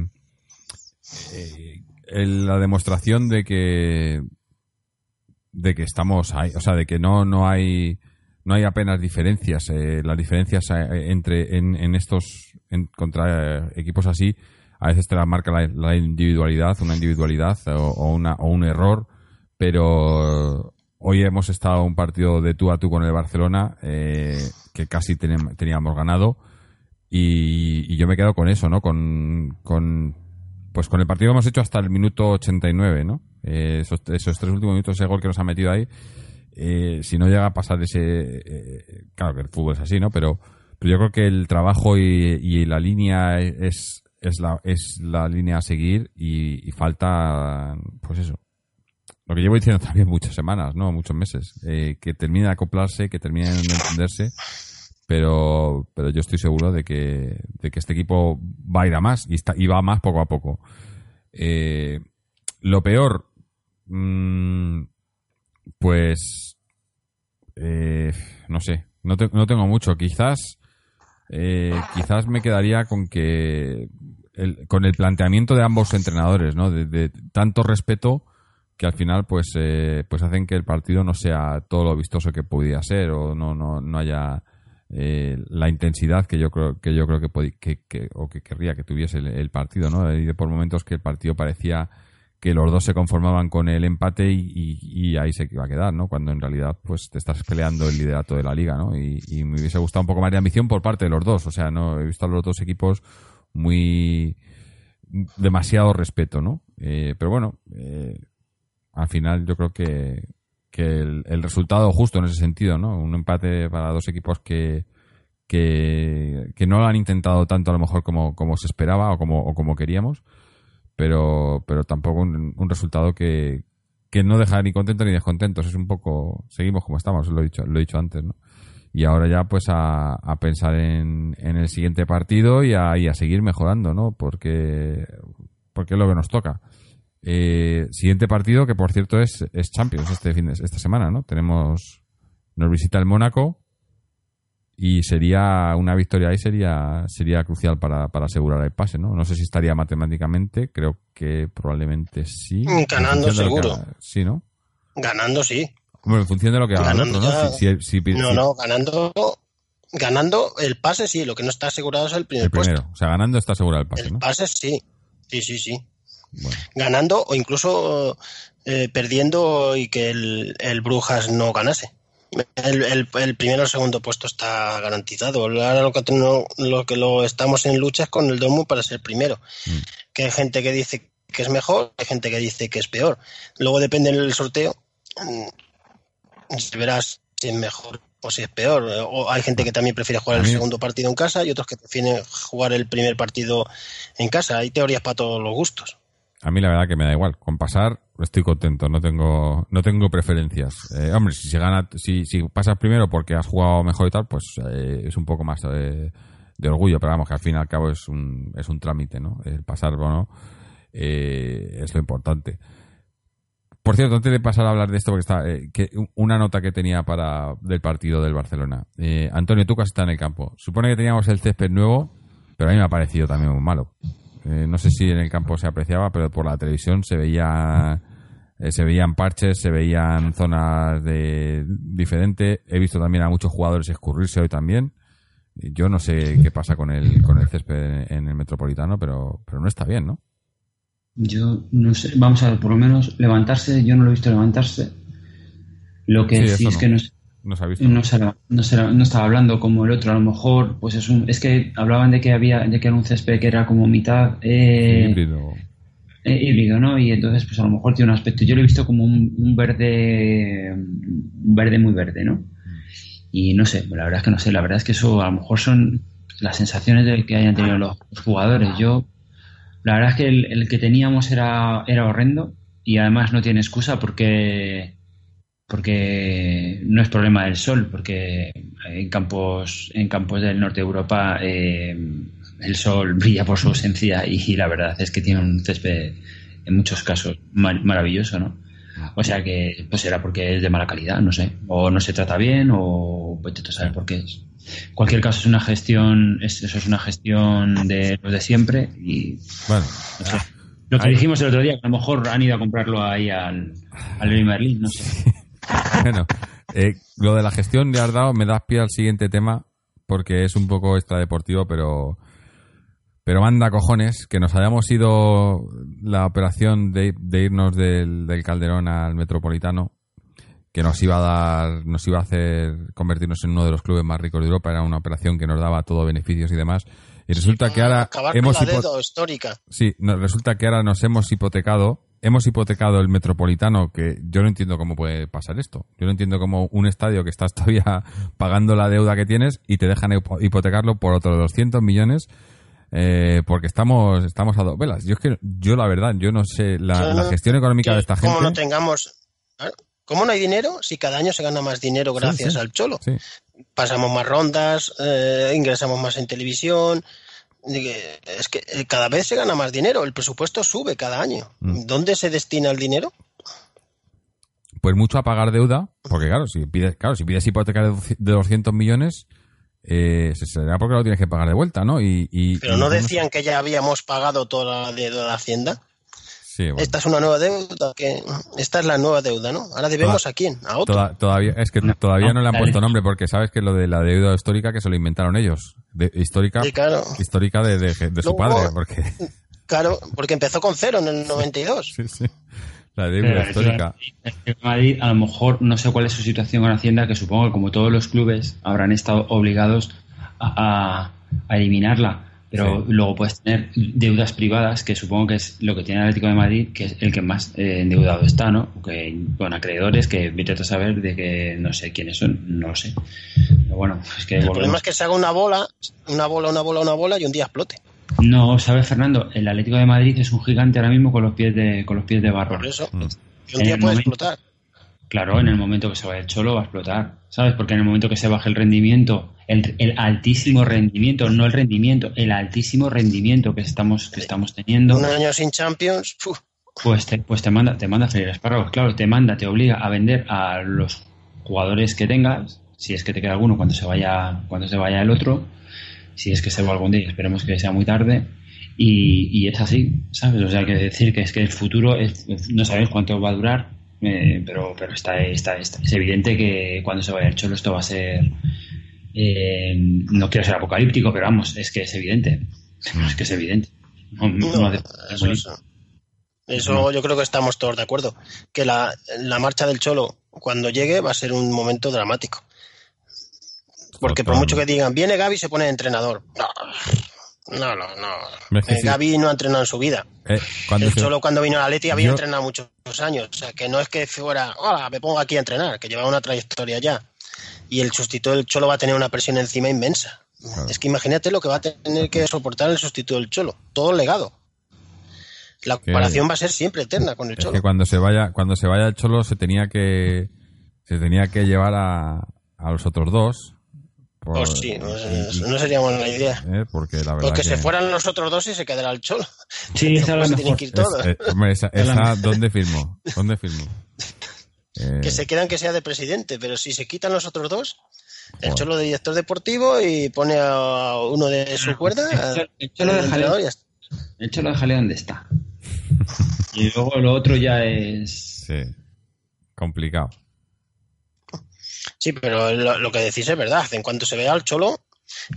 eh, la demostración de que, de que estamos ahí, o sea, de que no, no hay, no hay apenas diferencias, eh, las diferencias eh, entre, en, estos, contra equipos así, a veces te la marca la, individualidad, una individualidad o, una, o un error, pero hoy hemos estado un partido de tú a tú con el Barcelona que casi teníamos ganado y, yo me quedo con eso, ¿no? Con, pues con el partido hemos hecho hasta el minuto 89, ¿no? Eh, esos, tres últimos minutos, ese gol que nos ha metido ahí, eh, si no llega a pasar ese... Eh, claro que el fútbol es así, ¿no? Pero, pero yo creo que el trabajo y, la línea es, es, la, es la línea a seguir y, y falta, pues eso, lo que llevo diciendo también muchas semanas, ¿no? Muchos meses. Eh, que termine de acoplarse, que termine de entenderse. Pero, pero yo estoy seguro de que, de que este equipo va a ir a más y, está, y va más poco a poco. Eh, lo peor, mmm, pues, eh, no sé, no, no, tengo mucho. Quizás, eh, quizás me quedaría con que, el, con el planteamiento de ambos entrenadores, ¿no? De, tanto respeto que al final pues eh, pues hacen que el partido no sea todo lo vistoso que podía ser o no no, no haya eh, la intensidad que yo creo que yo creo que, que, o que querría que tuviese el, partido no y por momentos que el partido parecía que los dos se conformaban con el empate y, ahí se iba a quedar no cuando en realidad pues te estás peleando el liderato de la liga no y, me hubiese gustado un poco más de ambición por parte de los dos o sea no he visto a los dos equipos muy demasiado respeto no eh, pero bueno eh, al final yo creo que, el, resultado justo en ese sentido, ¿no? Un empate para dos equipos que, que, no lo han intentado tanto a lo mejor como, como se esperaba o como, como queríamos, pero, pero tampoco un, resultado que, que no deja ni contentos ni descontentos. Es un poco, seguimos como estamos, lo he dicho, lo he dicho antes, ¿no? Y ahora ya pues a, a pensar en, en, el siguiente partido y a, y a seguir mejorando, ¿no? Porque, porque es lo que nos toca. Eh, siguiente partido, que por cierto es, es Champions este fin de, esta semana, ¿no? Tenemos. Nos visita el Mónaco y sería una victoria ahí sería sería crucial para, para asegurar el pase, ¿no? No sé si estaría matemáticamente, creo que probablemente sí. Ganando seguro. Sí, ¿no? Ganando sí. Bueno, en función de lo que haga ganando ¿no? no, no, ganando ganando el pase sí, lo que no está asegurado es el primer el primero. O sea, ganando está asegurado el pase, el pase sí. Sí, sí, sí ganando o incluso eh, perdiendo y que el, el, Brujas no ganase. El, el, primero o el segundo puesto está garantizado. Ahora lo que, lo que lo estamos en lucha es con el Dortmund para ser primero. Mm. Que hay gente que dice que es mejor, hay gente que dice que es peor. Luego depende del sorteo, mm, verás si es mejor o si es peor. O hay gente que también prefiere jugar el segundo partido en casa y otros que prefieren jugar el primer partido en casa. Hay teorías para todos los gustos. A mí la verdad que me da igual. Con pasar estoy contento, no tengo no tengo preferencias. Eh, hombre, si se gana, si, si pasas primero porque has jugado mejor y tal, pues eh, es un poco más de, orgullo, pero vamos que al fin y al cabo es un es un trámite, ¿no? El pasar o eh, es lo importante. Por cierto, antes de pasar a hablar de esto, porque está que una nota que tenía para del partido del Barcelona. Antonio, tú casi está en el campo. Supone que teníamos el césped nuevo, pero a mí me ha parecido también muy malo. Eh, no sé si en el campo se apreciaba, pero por la televisión se veía eh, se veían parches, se veían zonas de diferente. He visto también a muchos jugadores escurrirse hoy también. Yo no sé qué pasa con el con el césped en el Metropolitano, pero pero no está bien, ¿no? Yo no sé, vamos a ver, por lo menos levantarse, yo no lo he visto levantarse. Lo que sí, es que no, no se ha visto. No, no, estaba hablando como el otro, a lo mejor, pues es un, es que hablaban de que había, de que era un césped que era como mitad eh, híbrido. Eh, híbrido, ¿no? Y entonces, pues a lo mejor tiene un aspecto. Yo lo he visto como un, verde, un verde muy verde, ¿no? Y no sé, la verdad es que no sé, la verdad es que eso a lo mejor son las sensaciones de que hayan tenido los, jugadores. Yo, la verdad es que el, el que teníamos era, era horrendo y además no tiene excusa porque porque no es problema del sol, porque en campos, en campos del norte de Europa eh, el sol brilla por su ausencia y, la verdad es que tiene un césped en muchos casos maravilloso, ¿no? O sea que pues era porque es de mala calidad, no sé, o no se trata bien o pues tú sabes por qué es. En cualquier caso es una gestión, eso es una gestión de los de siempre y bueno, lo que dijimos el otro día, que a lo mejor han ido a comprarlo ahí al, al Merlin, no sé. bueno, eh, lo de la gestión de Ardao me das pie al siguiente tema porque es un poco extradeportivo, pero pero manda cojones que nos hayamos ido la operación de, irnos del, Calderón al Metropolitano, que nos iba a dar, nos iba a hacer convertirnos en uno de los clubes más ricos de Europa, era una operación que nos daba todo beneficios y demás. Y resulta que ahora Acabar hemos hipo- histórica. Sí, no, resulta que ahora nos hemos hipotecado, hemos hipotecado el Metropolitano, que yo no entiendo cómo puede pasar esto. Yo no entiendo cómo un estadio que estás todavía pagando la deuda que tienes y te dejan hipo- hipotecarlo por otros 200 millones eh, porque estamos estamos a dos velas. Yo es que, yo la verdad, yo no sé la, gestión económica de esta ¿Cómo gente. no tengamos... Claro, ¿Cómo no hay dinero si cada año se gana más dinero Sí, gracias sí. al cholo? Sí. Pasamos más rondas, eh, ingresamos más en televisión. Es que eh, cada vez se gana más dinero, el presupuesto sube cada año. Mm. ¿Dónde se destina el dinero? Pues mucho a pagar deuda, porque claro, si pides, claro, si pides hipoteca de doci- de 200 millones, eh, se- será porque lo tienes que pagar de vuelta, ¿no? Y, y- Pero y- no decían que ya habíamos pagado toda la deuda de Hacienda. Sí, bueno. Esta es una nueva deuda, que esta es la nueva deuda, ¿no? Ahora debemos Toda- a quién? A otro. Toda- todavía es que No, todavía no, no, le han dale. puesto nombre porque sabes que lo de la deuda histórica que se lo inventaron ellos de, histórica Sí, claro. histórica de, de- de su Luego- padre porque Claro, porque empezó con cero en el 92. sí, sí. la deuda Pero, histórica Madrid, a lo mejor no sé cuál es su situación con Hacienda, que supongo que como todos los clubes habrán estado obligados a, a- a eliminarla. Pero Sí. luego puedes tener deudas privadas, que supongo que es lo que tiene el Atlético de Madrid, que es el que más eh, endeudado está, ¿no? Que, con acreedores que vete a saber de que no sé quiénes son, no lo sé. Pero bueno, es que El volvemos. problema es que se haga una bola, una bola, una bola, una bola y un día explote. No, ¿sabes, Fernando? El Atlético de Madrid es un gigante ahora mismo con los pies de, con los pies de barro. Por eso. Mm. Y un día puede momento- explotar. Claro, en el momento que se vaya el cholo va a explotar, ¿sabes? Porque en el momento que se baje el rendimiento, el, el altísimo rendimiento, no el rendimiento, el altísimo rendimiento que estamos, que estamos teniendo, Un año sin Champions, pues te, pues te manda, te manda a freír espárragos. Claro, te manda, te obliga a vender a los jugadores que tengas, si es que te queda alguno cuando se vaya, cuando se vaya el otro, si es que se va algún día, esperemos que sea muy tarde. Y, y es así, ¿sabes? O sea, que decir que es que el futuro es, no sabéis cuánto va a durar, eh, pero, pero está, está, está- es evidente que cuando se vaya el cholo esto va a ser. eh, no quiero ser apocalíptico, pero vamos, es que es evidente. Es que es evidente. No- no No, hace- eso, eso. Eso yo creo que estamos todos de acuerdo. Que la, la marcha del Cholo, cuando llegue, va a ser un momento dramático. Porque por mucho que digan, viene Gaby y se pone entrenador. No, no, no. no. Es que Eh, sí. Gaby no ha entrenado en su vida. Eh, se- Cholo cuando vino a la Leti había Yo- entrenado muchos años. O sea, que no es que fuera, hola, me pongo aquí a entrenar, que llevaba una trayectoria ya. Y el sustituto del Cholo va a tener una presión encima inmensa. Claro. Es que imagínate lo que va a tener que soportar el sustituto del Cholo. Todo el legado. La comparación va a ser siempre eterna con el es Cholo. que cuando se vaya cuando se vaya el cholo se tenía que se tenía que llevar a, a los otros dos Pues sí, no, y- no sería buena idea. eh, porque la verdad Porque que se fueran los otros dos y se quedará el Cholo. Sí, esa es la Pues se mejor. tienen que ir todos. Es- eh, hombre, esa, esa. ¿dónde firmo? ¿Dónde firmo? Eh, Que se quedan que sea de presidente, pero si se quitan los otros dos, el Joder. Cholo de director deportivo y pone a uno de su cuerda. El Cholo- el Cholo de jaleo, el Cholo déjale donde está. Y luego lo otro ya es. sí, complicado. Sí, pero lo, lo que decís es verdad. En cuanto se vea al Cholo,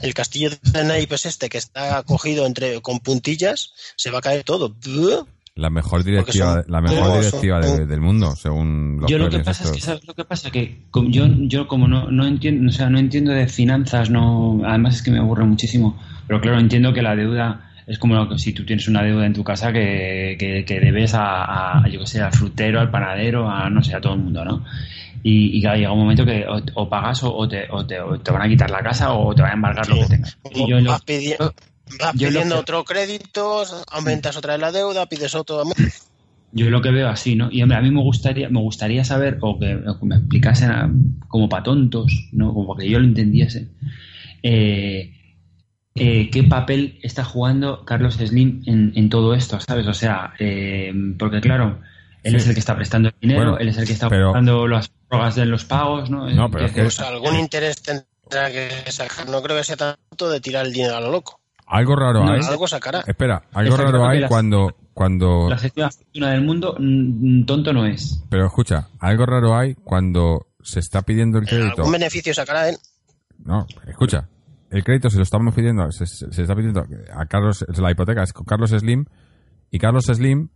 el castillo de naipes este que está cogido entre con puntillas, se va a caer todo. La mejor directiva, son la mejor directiva de- del mundo, según los Yo lo que pasa es que. ¿sabes lo que pasa? Que como yo, yo como no, no entiendo, o sea, no entiendo de finanzas, no, además es que me aburre muchísimo, pero claro, entiendo que la deuda es como lo que- si tú tienes una deuda en tu casa que, que, que debes a, a, yo que sé, al frutero, al panadero, a no sé, a todo el mundo, ¿no? Y, y claro, llega un momento que o, o pagas o, o te, o, te, o te van a quitar la casa o te van a embargar lo que tengas. Y yo lo- vas vas yo lo pidiendo que- otro crédito, aumentas otra vez la deuda, pides otro. Yo lo que veo así, ¿no? Y hombre, a mí me gustaría, me gustaría saber, o que, o que me explicasen a- como para tontos, ¿no? Como que yo lo entendiese, eh, eh, qué papel está jugando Carlos Slim en, en todo esto, ¿sabes? O sea, eh, porque claro, él Sí. es el que está prestando el dinero, Bueno, él es el que está pero- buscando las prórrogas de los pagos, ¿no? No, pero es que- Pues algún interés tendrá que sacar. No creo que sea tanto de tirar el dinero a lo loco. Algo raro No, hay. Algo sacará. Espera, algo Está raro hay las- cuando, cuando, La gestión fortuna del mundo, mm, tonto no es. pero escucha, algo raro hay cuando se está pidiendo el crédito. Algún beneficio sacará él. No, escucha, el crédito se lo estamos pidiendo, se, se- se está pidiendo a Carlos, la hipoteca es con Carlos Slim, y Carlos Slim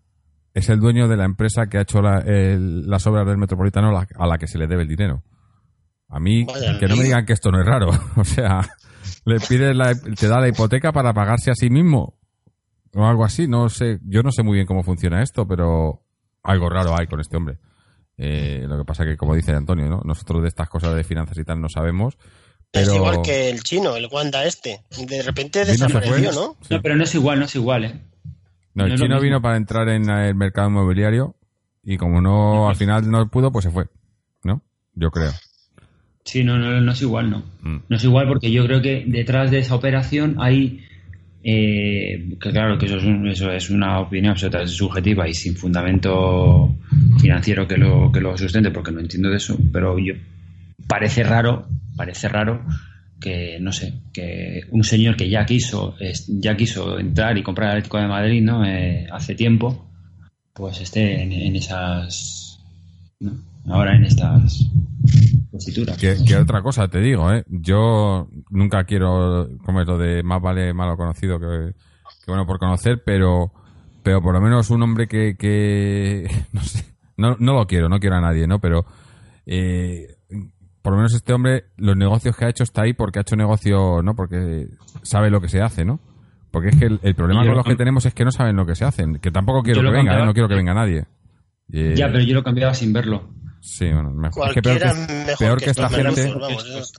es el dueño de la empresa que ha hecho la- el- las obras del Metropolitano a la, a la que se le debe el dinero. A mí, Vaya que no me digan que esto no es raro. O sea, le pides la, te da la hipoteca para pagarse a sí mismo. O algo así, no sé. Yo no sé muy bien cómo funciona esto, pero algo raro hay con este hombre. Eh, lo que pasa que, como dice Antonio, ¿no? nosotros de estas cosas de finanzas y tal no sabemos. Pero... Es igual que el chino, el Wanda este. De repente desapareció, ¿no? Sí. No, pero no es igual, no es igual, ¿eh? No, el chino vino para entrar en el mercado inmobiliario y como no al final no pudo, pues se fue. ¿No? Yo creo. Sí, no, no, no es igual, no. Mm. No es igual porque yo creo que detrás de esa operación hay. eh, que claro, que eso es, un- eso es una opinión absolutamente subjetiva y sin fundamento financiero que lo, que lo sustente, porque no entiendo de eso, pero yo. Parece raro, parece raro que, no sé, que un señor que ya quiso, ya quiso entrar y comprar el Atlético de Madrid, ¿no? Eh, hace tiempo, pues esté en, esas. ¿no? Ahora en estas posituras. Que, otra cosa te digo, ¿eh? Yo nunca quiero, como es lo de más vale malo conocido que, que bueno por conocer, pero, pero por lo menos un hombre que, que no sé, no, no lo quiero, no quiero a nadie, ¿no? Pero eh, por lo menos este hombre, los negocios que ha hecho está ahí porque ha hecho negocio, ¿no? Porque sabe lo que se hace, ¿no? Porque es que el, el problema con lo los que tenemos es que no saben lo que se hacen. Que tampoco quiero que venga, ¿eh? No quiero que venga nadie. Eh, Ya, pero yo lo cambiaba sin verlo. Sí, bueno, mejor. Es que peor que, mejor peor que que esta gente... vamos.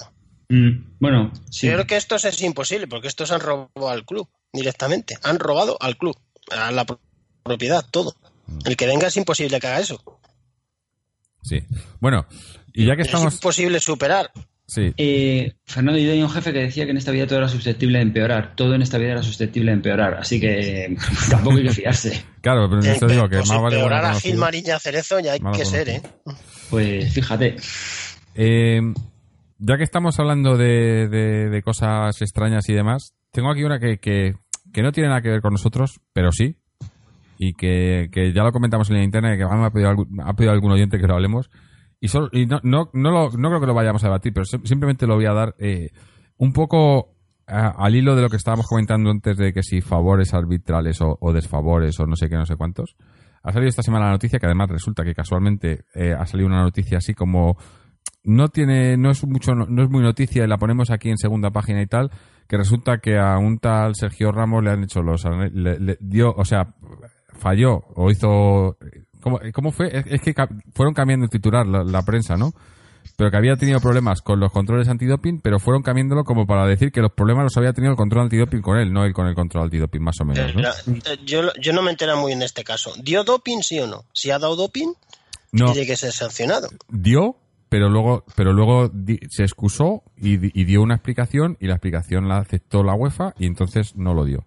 Mm, bueno, sí. Creo que estos es imposible, porque estos han robado al club directamente. Han robado al club, a la pro- propiedad, todo. Mm. El que venga es imposible que haga eso. Sí. Bueno, y ya que Es estamos... imposible superar. Sí, Eh, Fernando, yo tenía un jefe que decía que en esta vida todo era susceptible de empeorar. Todo en esta vida era susceptible de empeorar. Así que tampoco hay que fiarse. claro, pero Eh, eso digo que pues más vale empeorar a. Gil Mariña Cerezo ya hay Malo que ser, ¿eh? Pues fíjate. Eh, ya que estamos hablando de, de- de cosas extrañas y demás, tengo aquí una que, que, que no tiene nada que ver con nosotros, pero sí, y que, que ya lo comentamos en la internet, que me ha pedido, algún, ha pedido algún oyente que lo hablemos, y, solo, y no, no, no, lo- no creo que lo vayamos a debatir, pero sim- simplemente lo voy a dar eh, un poco al hilo de lo que estábamos comentando antes de que si favores arbitrales o, o desfavores o no sé qué, no sé cuántos. Ha salido esta semana la noticia que además resulta que casualmente eh, ha salido una noticia así como no tiene no es mucho no es muy noticia y la ponemos aquí en segunda página y tal que resulta que a un tal Sergio Ramos le han hecho los le, le dio o sea falló o hizo ¿cómo, cómo fue? Es, es que ca- fueron cambiando el titular la, la prensa ¿no? pero que había tenido problemas con los controles antidoping pero fueron cambiándolo como para decir que los problemas los había tenido el control antidoping con él no él con el control antidoping más o menos ¿no? Pero, eh, yo, yo no me entero muy en este caso. ¿Dio doping, sí o no? Si ha dado doping, no tiene que ser sancionado. dio, pero luego, pero luego di- se excusó y, di- y dio una explicación y la explicación la aceptó la UEFA y entonces no lo dio.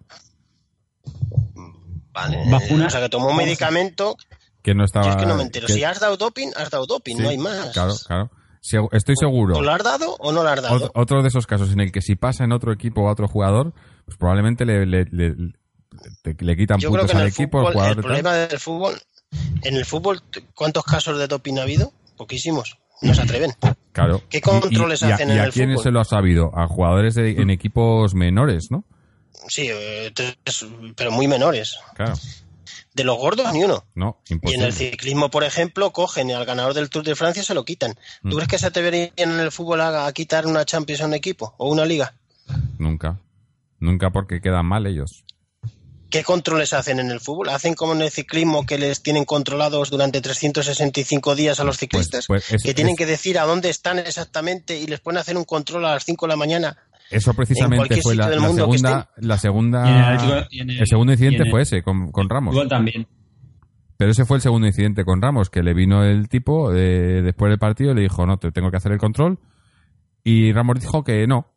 Vale. O sea, que tomó un medicamento. Que no estaba. Yo es que no me entero. que- Si has dado doping, has dado doping, sí, no hay más. Claro, claro. Estoy seguro. ¿O lo has dado o no lo has dado? Ot- otro de esos casos en el que si pasa en otro equipo o a otro jugador, pues probablemente le, le, le, quitan Yo creo puntos que en al el equipo, fútbol, al jugador el problema del fútbol, en el fútbol, ¿cuántos casos de doping ha habido? Poquísimos. No se atreven. Claro. ¿Qué controles y, y, a- hacen y en a el quiénes fútbol? se lo ha sabido? A jugadores de- en equipos menores, ¿no? Sí, eh, tres, pero muy menores. Claro. De los gordos, ni uno. No, Y en el ciclismo, por ejemplo, cogen al ganador del Tour de Francia y se lo quitan. Mm. ¿Tú crees que se atreverían en el fútbol a, a quitar una Champions a un equipo o una liga? Nunca. Nunca porque quedan mal ellos. ¿Qué controles hacen en el fútbol? ¿Hacen como en el ciclismo que les tienen controlados durante 365 días a los ciclistas? pues es- que tienen es- que decir a dónde están exactamente y les pueden hacer un control a las 5 de la mañana. Eso precisamente fue la, segunda, la segunda, Y en el Atlético- y en el- el segundo incidente y en el- fue ese con, con Ramos. Igual también. Pero ese fue el segundo incidente con Ramos, que le vino el tipo eh, después del partido y le dijo, no, te tengo que hacer el control. Y Ramos dijo que no,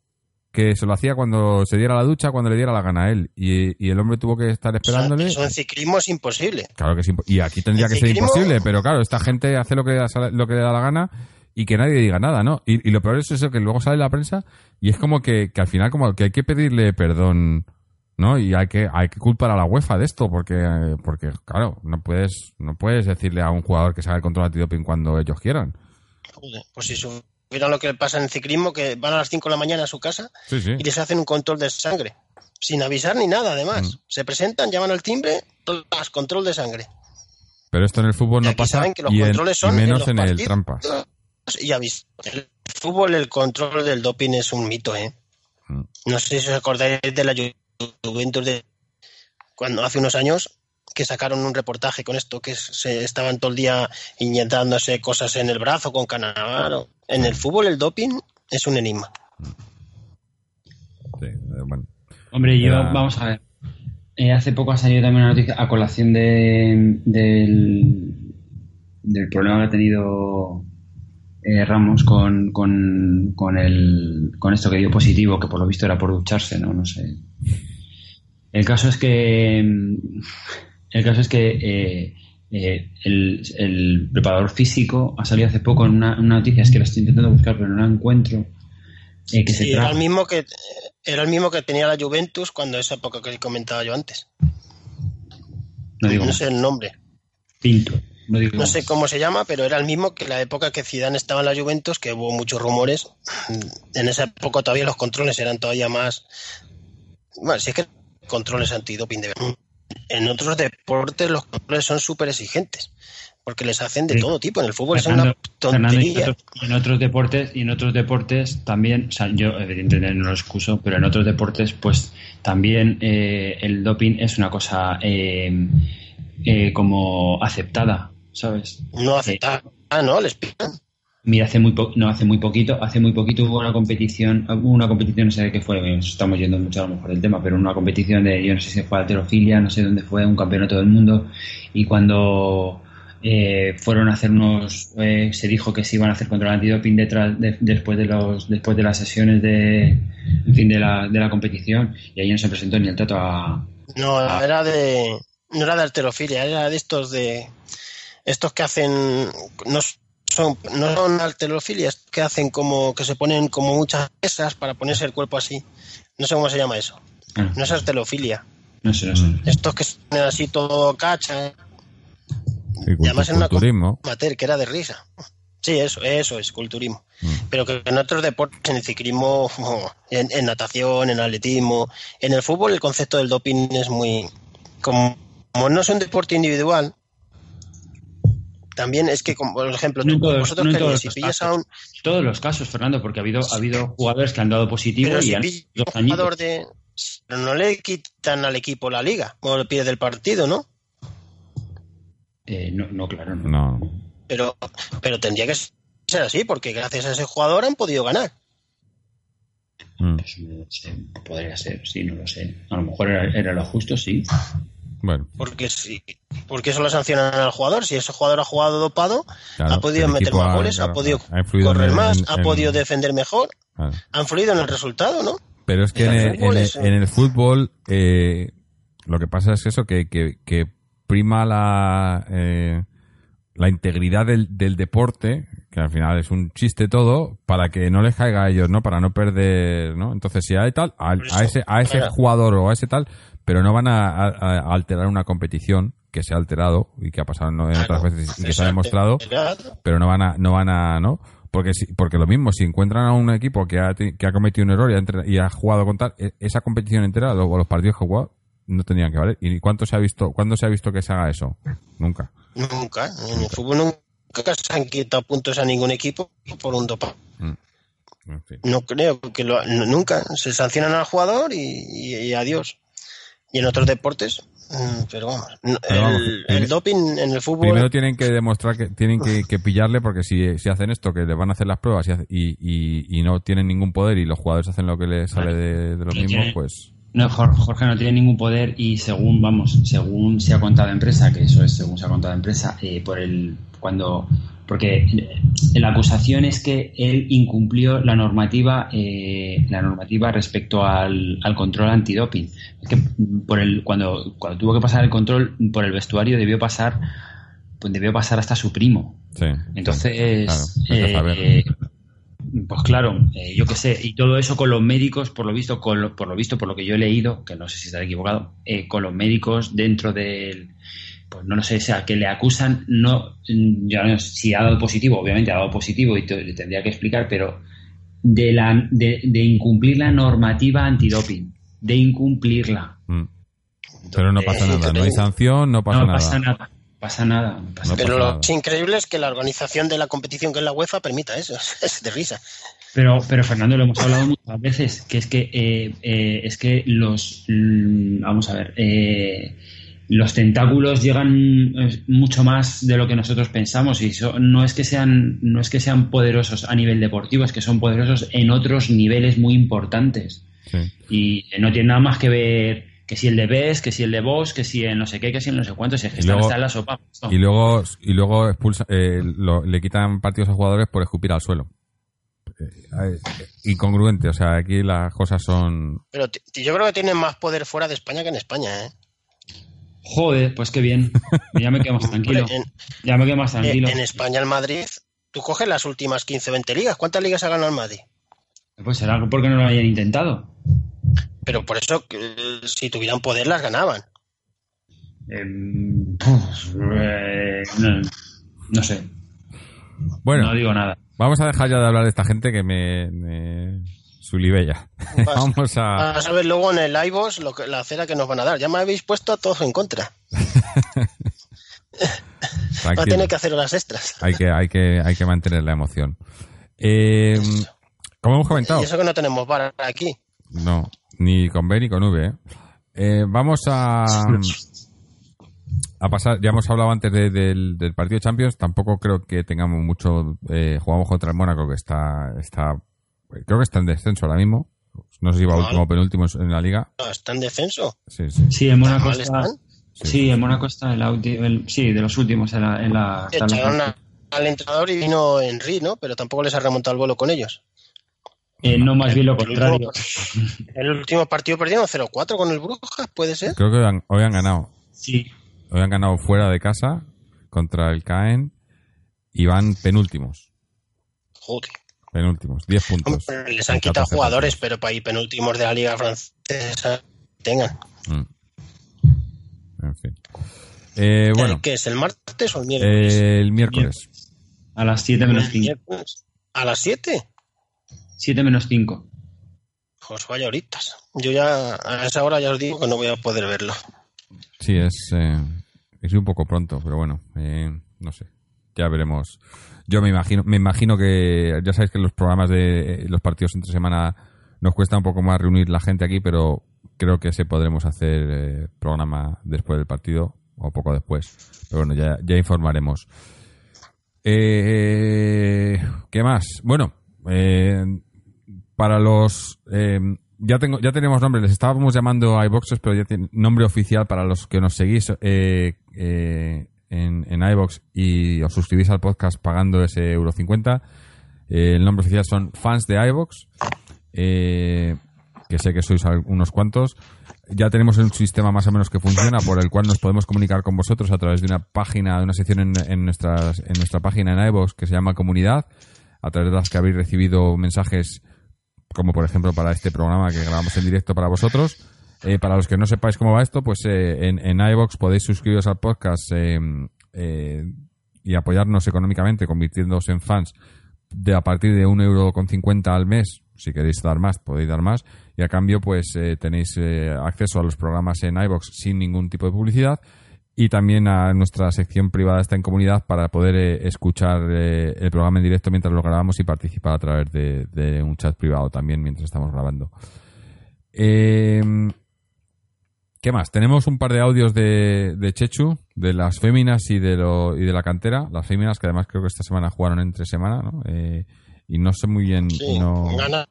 que se lo hacía cuando se diera la ducha, cuando le diera la gana a él. Y, y el hombre tuvo que estar O sea, esperándole. eso en ciclismo es imposible. Claro que sí. Y aquí tendría El que ser imposible, pero claro, esta gente hace lo que, le da- lo que le da la gana y que nadie diga nada, ¿no? Y, y lo peor es eso, que luego sale la prensa y es como que, que al final como que hay que pedirle perdón, ¿no? Y hay que, hay que culpar a la UEFA de esto, porque, porque claro, no puedes, no puedes decirle a un jugador que se haga el control antidoping cuando ellos quieran. Joder, Pues si supieran lo que pasa en el ciclismo, que van a las 5 de la mañana a su casa Sí, sí. y les hacen un control de sangre. Sin avisar ni nada, además. Mm. Se presentan, llaman al timbre, plas, control de sangre. Pero esto en el fútbol Y no pasa saben que los y, en- controles y son en menos en, el trampas. Y habéis- el fútbol, el control del doping es un mito, ¿eh? Mm. No sé si os acordáis de la Ju- Juventus de cuando hace unos años que sacaron un reportaje con esto, que se estaban todo el día inyectándose cosas en el brazo con Canavaro. En el fútbol el doping es un enigma. Sí, eh, bueno. Hombre, yo, Era- vamos a ver. Eh, hace poco ha salido también una noticia a colación de, del, del problema que ha tenido eh, Ramos con, con, con, el, con esto que dio positivo, que por lo visto era por ducharse, ¿no? No sé. El caso es que. mm, El caso es que eh, eh, el, el preparador físico ha salido hace poco en una, una noticia, es que la estoy intentando buscar, pero no la encuentro. se era el mismo que era el mismo que tenía la Juventus cuando esa época que comentaba yo antes. no digo No sé el nombre. Pinto. No, digo No más. sé cómo se llama, pero era el mismo que la época que Zidane estaba en la Juventus, que hubo muchos rumores. En esa época todavía los controles eran todavía más... Bueno, si es que controles antidoping de. En otros deportes los controles son súper exigentes, porque les hacen de Sí. todo tipo. En el fútbol Fernando, es una y en tontería. otros- en otros deportes y en otros deportes también o sea yo evidentemente no lo excuso pero en otros deportes pues también eh, el doping es una cosa eh, eh, como aceptada sabes No aceptar. Ah, no, les pican. Mira, hace muy po- no hace muy poquito, hace muy poquito hubo una competición, hubo una competición, no sé de qué fue, estamos yendo mucho a lo mejor del tema, pero una competición de, yo no sé si fue alterofilia, no sé dónde fue, un campeonato del mundo, y cuando eh, fueron a hacer unos, eh, se dijo que se iban a hacer control antidoping detrás, de- después de los, después de las sesiones de, en fin, de la, de la competición, y ahí no se presentó ni el trato a, No, era de. No era de alterofilia, era de estos de. Estos que hacen. No son, no son alterofilias, que hacen como. que se ponen como muchas pesas para ponerse el cuerpo así. No sé cómo se llama eso. ah, No es alterofilia. no sé, no sé. Estos que se ponen así todo cacha. Sí, Y además en una culturismo. Mater, que era de risa. Sí, eso, eso es culturismo. Mm. Pero que en otros deportes, en el ciclismo, en, en natación, en atletismo, en el fútbol, el concepto del doping es muy. Como, como no es un deporte individual, también es que, como, por ejemplo, No en tú- todos- vosotros no todos si los pillas a casos. un. Todos los casos, Fernando, porque ha habido, ha habido jugadores que han dado positivo Pero y si han pillas dos a un jugador de. Pero no le quitan al equipo la liga, o le pide del partido, ¿no? Eh, no, no, claro, no. No. Pero, pero tendría que ser así, porque gracias a ese jugador han podido ganar. Mm. Pues no lo sé, podría ser, sí, no lo sé. A lo mejor era, era lo justo, sí. Bueno, Porque si, porque eso lo sancionan al jugador. Si ese jugador ha jugado dopado, claro, ha podido meter más goles, ha claro, podido ha correr en- más, en- ha en- podido defender mejor, claro. ha influido en el resultado, ¿no? Pero es que en el fútbol en el- es- en el fútbol eh, lo que pasa es eso, que, que, que prima la, eh, la integridad del, del deporte, que al final es un chiste todo, para que no les caiga a ellos, ¿no? Para no perder, ¿no? Entonces, si hay tal, a, ese, a ese jugador o a ese tal, pero no van a, a- a alterar una competición que se ha alterado y que ha pasado en otras veces y que se ha demostrado pero no van a, no van a, ¿no? Porque si, porque lo mismo, si encuentran a un equipo que ha, que ha cometido un error y ha, y ha jugado con tal, e- esa competición entera, lo- o los partidos que ha jugado, no tendrían que valer. ¿Y cuánto se ha visto, cuándo se ha visto que se haga eso? Nunca. Nunca. En el fútbol nunca se han quitado puntos a ningún equipo por un. En fin. No creo que lo, nunca. Se sancionan al jugador y, y- y adiós. Y en otros deportes, mm, pero vamos. no, Pero vamos, el, doping en el fútbol. Primero tienen que demostrar que tienen que, que pillarle porque si, si hacen esto, que les van a hacer las pruebas y, y, y- no tienen ningún poder y los jugadores hacen lo que les sale de, de los mismos, tiene- pues... No, Jor- Jorge no tiene ningún poder y según, vamos, según se ha contado en empresa, que eso es según se ha contado empresa, eh, por el, cuando, porque la acusación es que él incumplió la normativa, eh, la normativa respecto al, al control antidoping. Es que por el, cuando, cuando tuvo que pasar el control por el vestuario debió pasar, pues debió pasar hasta su primo. Sí. Entonces, Claro, eh, eh, pues claro, eh, yo qué sé, y todo eso con los médicos, por lo visto, con lo- por lo visto, por lo que yo he leído, que no sé si estaré equivocado, eh, con los médicos dentro del, pues no lo sé, o sea, que le acusan, no, ya no sé si ha dado positivo, obviamente ha dado positivo y te- le tendría que explicar, pero de la, de, de incumplir la normativa antidoping, de incumplirla. Mm. Pero no pasa Eh, nada, no hay sanción, no pasa no nada. pasa nada. pasa nada. no pasa No Pero pasa lo que increíble es que la organización de la competición que es la UEFA permita eso. Es de risa. Pero, pero Fernando, lo hemos hablado muchas veces, que es que eh, eh, es que los mm, vamos a ver, eh, los tentáculos llegan eh, mucho más de lo que nosotros pensamos y so- no es que sean no es que sean poderosos a nivel deportivo, es que son poderosos en otros niveles muy importantes Sí. y no tiene nada más que ver que si el de Best, que si el de Boss, que si el no sé qué, que si el no sé cuánto, si es que Y están luego- hasta en la sopa. esto. Y luego, y luego expulsa, eh, lo- le quitan partidos a jugadores por escupir al suelo. Eh, eh, incongruente, o sea, aquí las cosas son. Pero yo creo que tienen más poder fuera de España que en España. ¿eh? Joder, pues qué bien. Ya me quedo más tranquilo. En, Ya me quedo más tranquilo. en España, el Madrid, tú coges las últimas 15-20 ligas. ¿Cuántas ligas ha ganado el Madrid? Pues será porque no lo hayan intentado. Pero por eso, si tuvieran poder, las ganaban. Em, eh, no, no sé, Bueno, no digo nada. vamos a dejar ya de hablar de esta gente que me. me sulibella. Vamos a. vas a ver luego en el iVoox lo que, la cera que nos van a dar. Ya me habéis puesto a todos en contra. Va a tener que hacer horas extras. Hay que, hay que, hay que mantener la emoción. Eh, como hemos comentado, Y eso que no tenemos bar aquí. no, ni con B ni con V. ¿eh? Eh, vamos a, a pasar, ya hemos hablado antes de- del, del partido de Champions, tampoco creo que tengamos mucho, eh, jugamos contra el Mónaco que está, está, creo que está en descenso ahora mismo. No sé si va Vale. último o penúltimo en la liga. No, está en descenso. Sí, sí. Sí, en Mónaco está. están. Sí, en Mónaco está el, el- sí, de los últimos en la, en. Echaron a- al entrenador y vino Henry, ¿no? Pero tampoco les ha remontado el vuelo con ellos. Eh, no, más bien lo El contrario. El último partido perdieron 0-4 con el Brujas, ¿puede ser? Creo que hoy han, hoy han ganado. Sí, Hoy han ganado fuera de casa contra el Caen y van penúltimos. Joder. Penúltimos, 10 puntos. Hombre, les han quitado 14 jugadores, pero para ir penúltimos de la Liga Francesa tengan. Mm. En fin. Eh, bueno, ¿Qué es? ¿El martes o el miércoles? eh, el miércoles. a las 7 menos El 5. miércoles. ¿A las 7? 7 menos 5. Pues vaya horitas. Yo ya a esa hora ya os digo que no voy a poder verlo. Sí, es, eh, es un poco pronto, pero bueno, eh, no sé. Ya veremos. Yo me imagino, me imagino que ya sabéis que los programas de los partidos entre semana nos cuesta un poco más reunir la gente aquí, pero creo que se podremos hacer eh, programa después del partido o poco después. Pero bueno, ya, informaremos. Eh, ¿Qué más? Bueno, eh, para los eh, ya tengo ya tenemos nombre les estábamos llamando iBoxes pero ya tiene nombre oficial para los que nos seguís eh, en, en iBox y os suscribís al podcast pagando ese euro 50 Eh, el nombre oficial son fans de iBox eh, que sé que sois unos cuantos ya tenemos un sistema más o menos que funciona por el cual nos podemos comunicar con vosotros a través de una página de una sección en, en nuestras en nuestra página en iBox que se llama comunidad a través de las que habéis recibido mensajes como por ejemplo para este programa que grabamos en directo para vosotros. Eh, para los que no sepáis cómo va esto, pues eh, en, en podéis suscribiros al podcast eh, eh, y apoyarnos económicamente convirtiéndoos en fans de a partir de un euro con cincuenta al mes. Si queréis dar más, podéis dar más. Y a cambio, pues tenéis acceso a los programas en iVoox sin ningún tipo de publicidad y también a nuestra sección privada está en comunidad para poder escuchar el programa en directo mientras lo grabamos y participar a través de, de un chat privado también mientras estamos grabando. Eh, ¿Qué más? Tenemos un par de audios de, de Chechu, de las féminas y de, lo, y de la cantera. Las féminas que además creo que esta semana jugaron entre semana, ¿no? Eh, y no sé muy bien... Sí, no... gana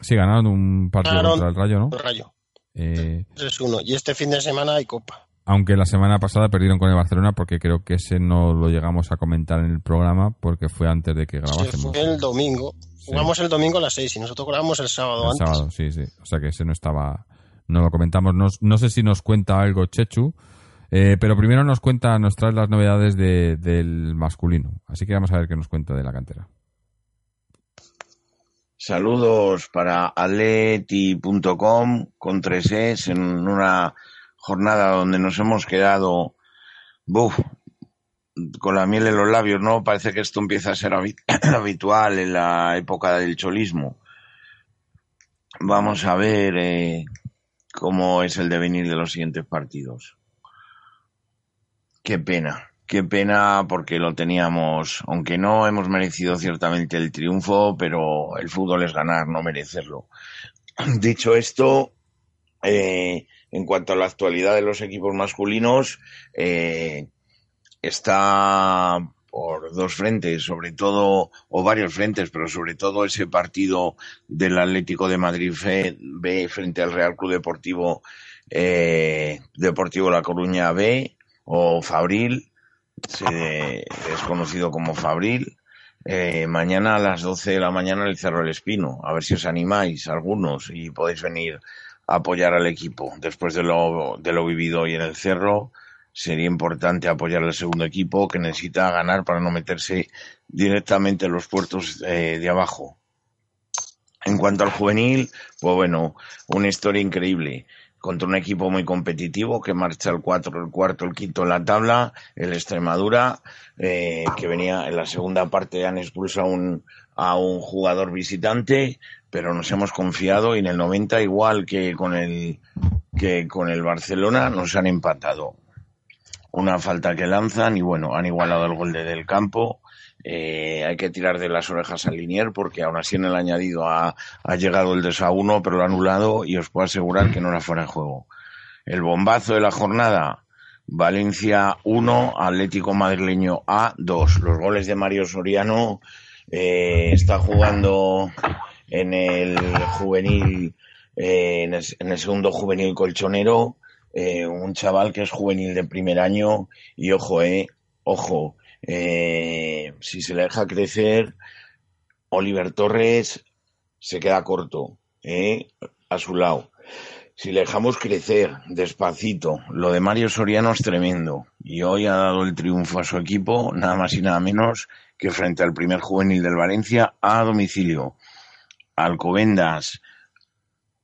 Sí, ganaron un partido Ganaron. contra el Rayo, ¿no? el Rayo. Eh, 3-1. Y este fin de semana hay Copa. aunque la semana pasada perdieron con el Barcelona porque creo que ese no lo llegamos a comentar en el programa porque fue antes de que Se grabásemos. fue el domingo. Jugamos el domingo a las 6 y nosotros grabamos el sábado El antes. sábado, sí, sí. O sea que ese no estaba, no lo comentamos. No, no sé si nos cuenta algo Chechu, eh, pero primero nos cuenta, nos trae las novedades de- del masculino. Así que vamos a ver qué nos cuenta de la cantera. Saludos para atleti.com con tres es en una jornada donde nos hemos quedado buf, con la miel en los labios, ¿no? Parece que esto empieza a ser habi- habitual en la época del cholismo. Vamos a ver eh, cómo es el devenir de los siguientes partidos. Qué pena. qué pena porque lo teníamos, aunque no hemos merecido ciertamente el triunfo, pero el fútbol es ganar, no merecerlo. Dicho esto, eh, en cuanto a la actualidad de los equipos masculinos, eh, está por dos frentes, sobre todo, o varios frentes, pero sobre todo ese partido del Atlético de Madrid B frente al Real Club Deportivo eh, Deportivo La Coruña B o Fabril, es conocido como Fabril. Eh, mañana a las 12 de la mañana el Cerro El Espino. A ver si os animáis algunos y podéis venir a apoyar al equipo. Después de lo, de lo vivido hoy en el Cerro, sería importante apoyar al segundo equipo que necesita ganar para no meterse directamente en los puertos eh, de abajo. En cuanto al juvenil, pues bueno, una historia increíble contra un equipo muy competitivo que marcha el cuatro, el cuarto, el quinto en la tabla, el Extremadura, eh, que venía en la segunda parte han expulsado a un jugador visitante, pero nos hemos confiado y en el 90 igual que con el que con el Barcelona nos han empatado. Una falta que lanzan y bueno, han igualado el gol de del campo eh, hay que tirar de las orejas al linier porque aún así en el añadido ha, llegado el 2 a 1, pero lo ha anulado y os puedo asegurar que no era fuera de juego. El bombazo de la jornada, Valencia 1, Atlético Madrileño A 2. Los goles de Mario Soriano eh, está jugando en el juvenil, eh, en, el, segundo juvenil colchonero, un chaval que es juvenil de primer año y ojo, eh, ojo, eh, si se le deja crecer, Oliver Torres se queda corto eh, a su lado. Si le dejamos crecer despacito, lo de Mario Soriano es tremendo. Y hoy ha dado el triunfo a su equipo, nada más y nada menos que frente al primer juvenil del Valencia a domicilio. Alcobendas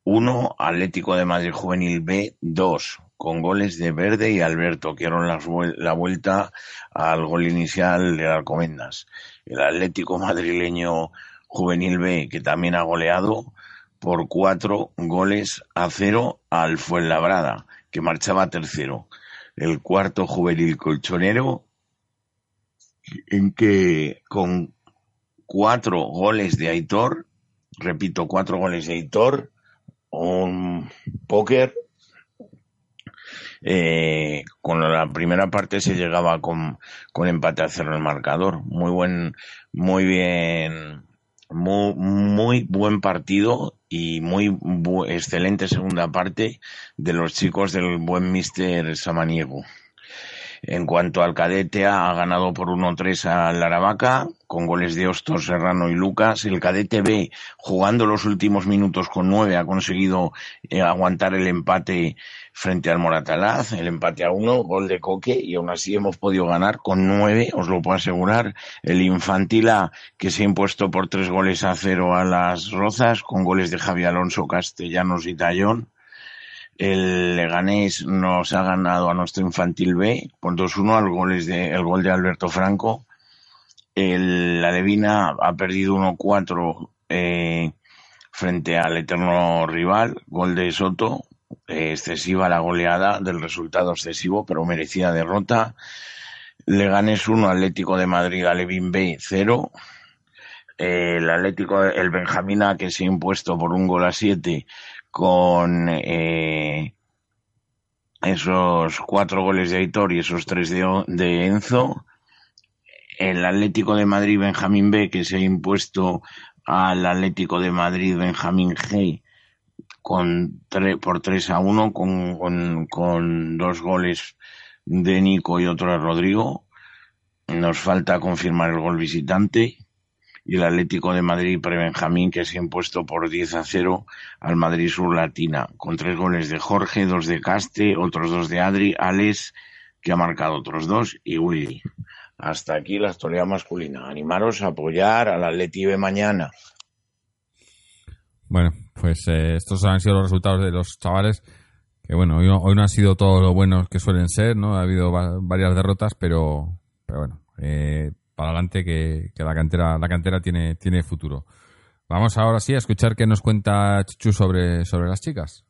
1, Atlético de Madrid Juvenil B 2 con goles de Verde y Alberto, que dieron la, vuelta al gol inicial de Alcomendas. El Atlético madrileño Juvenil B, que también ha goleado por cuatro goles a cero al Fuenlabrada, que marchaba tercero. El cuarto juvenil colchonero, en que con cuatro goles de Aitor, repito, cuatro goles de Aitor, un póker eh, con la primera parte se llegaba con, con empate a cero el marcador. Muy buen, muy bien, muy, buen partido y muy excelente segunda parte de los chicos del buen Mister Samaniego. En cuanto al cadete, ha ganado por 1-3 al Aravaca, con goles de Ostos, Serrano y Lucas. El cadete B, jugando los últimos minutos con 9, ha conseguido eh, aguantar el empate frente al Moratalaz, el empate a uno, gol de Coque, y aún así hemos podido ganar con nueve, os lo puedo asegurar. El Infantila, que se ha impuesto por tres goles a cero a las Rozas, con goles de Javi Alonso, Castellanos y Tallón. El Leganés nos ha ganado a nuestro infantil B por 2-1 al goles de, el gol de Alberto Franco. El, la Levina ha perdido 1-4 eh, frente al eterno rival, gol de Soto, excesiva la goleada, del resultado excesivo, pero merecida derrota. Leganés 1, Atlético de Madrid, Alevín B 0. el Atlético, el Benjamina que se ha impuesto por un gol a 7 con eh, esos cuatro goles de Aitor y esos tres de, Enzo. El Atlético de Madrid Benjamín B, que se ha impuesto al Atlético de Madrid Benjamín G con por 3 a 1 con, con, con, dos goles de Nico y otro de Rodrigo. Nos falta confirmar el gol visitante y el Atlético de Madrid pre-Benjamín que se ha impuesto por 10 a 0 al Madrid Sur Latina, con tres goles de Jorge, dos de Caste, otros dos de Adri, Alex, que ha marcado otros dos, y Willy. Hasta aquí la historia masculina. Animaros a apoyar al Atleti de mañana. Bueno, pues eh, estos han sido los resultados de los chavales. Que bueno, hoy no, hoy no han sido todos los buenos que suelen ser, ¿no? Ha habido varias derrotas, pero, pero bueno, eh, para adelante que, la cantera, la cantera tiene, tiene futuro. Vamos ahora sí a escuchar qué nos cuenta Chichu sobre, sobre las chicas.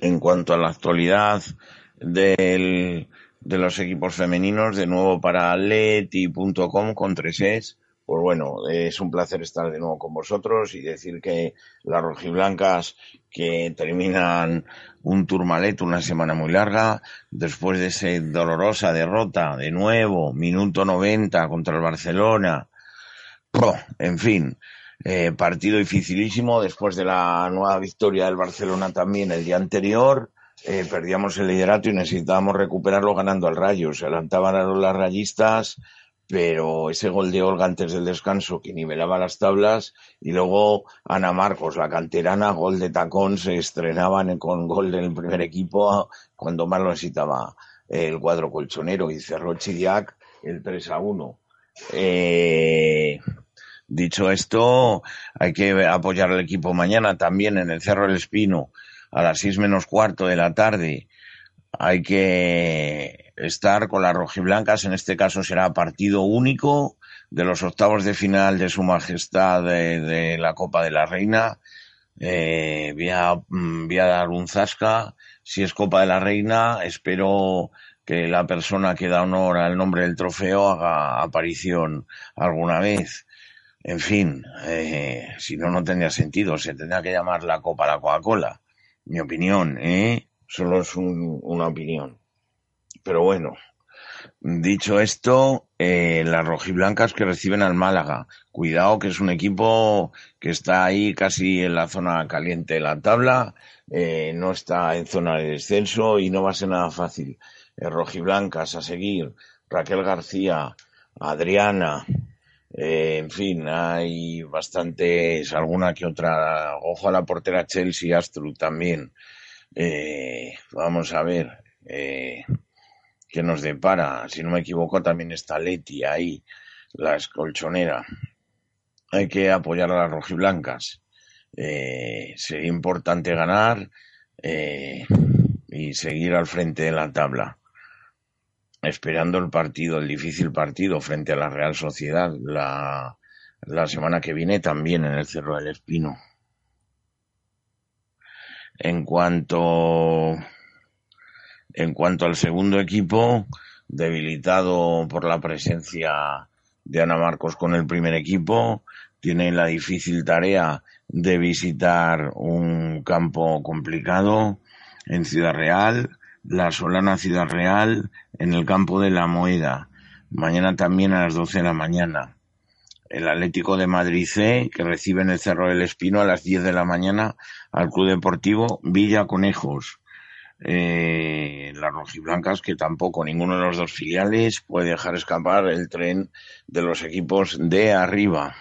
En cuanto a la actualidad del de los equipos femeninos, de nuevo para leti.com con tres es. Pues bueno, es un placer estar de nuevo con vosotros y decir que las rojiblancas que terminan un Tourmalet, una semana muy larga, después de esa dolorosa derrota, de nuevo, minuto 90 contra el Barcelona, en fin, eh, partido dificilísimo después de la nueva victoria del Barcelona también el día anterior. Eh, perdíamos el liderato y necesitábamos recuperarlo ganando al Rayo. Se adelantaban a los rayistas, pero ese gol de Olga antes del descanso que nivelaba las tablas y luego Ana Marcos, la canterana, gol de tacón, se estrenaban con gol del primer equipo cuando más lo necesitaba el cuadro colchonero y cerró Chidiac el 3 a 1. Eh, dicho esto, hay que apoyar al equipo mañana también en el Cerro del Espino a las seis menos cuarto de la tarde. Hay que estar con las rojiblancas, en este caso será partido único de los octavos de final de Su Majestad de, la Copa de la Reina. Eh, voy, a, mm, voy a dar un zasca. Si es Copa de la Reina, espero que la persona que da honor al nombre del trofeo haga aparición alguna vez. En fin, eh, si no, no tendría sentido. Se tendría que llamar la Copa la Coca-Cola. Mi opinión, ¿eh? Solo es una opinión. Pero bueno, dicho esto, eh, las rojiblancas que reciben al Málaga. Cuidado que es un equipo que está ahí casi en la zona caliente de la tabla, eh, no está en zona de descenso y no va a ser nada fácil. Eh, rojiblancas a seguir, Raquel García, Adriana, eh, en fin, hay bastantes, alguna que otra. Ojo a la portera Chelsea Astru también. Vamos a ver. Que nos depara. Si no me equivoco, también está Leti ahí, la escolchonera. Hay que apoyar a las rojiblancas. Eh, sería importante ganar eh, y seguir al frente de la tabla. Esperando el partido, el difícil partido frente a la Real Sociedad la, la semana que viene también en el Cerro del Espino. En cuanto en cuanto al segundo equipo, debilitado por la presencia de Ana Marcos con el primer equipo, tiene la difícil tarea de visitar un campo complicado en Ciudad Real, la Solana Ciudad Real, en el campo de la Moeda. Mañana también a las 12 de la mañana. El Atlético de Madrid C, que recibe en el Cerro del Espino a las 10 de la mañana al Club Deportivo Villa Conejos eh, las rojiblancas que tampoco ninguno de los dos filiales puede dejar escapar el tren de los equipos de arriba.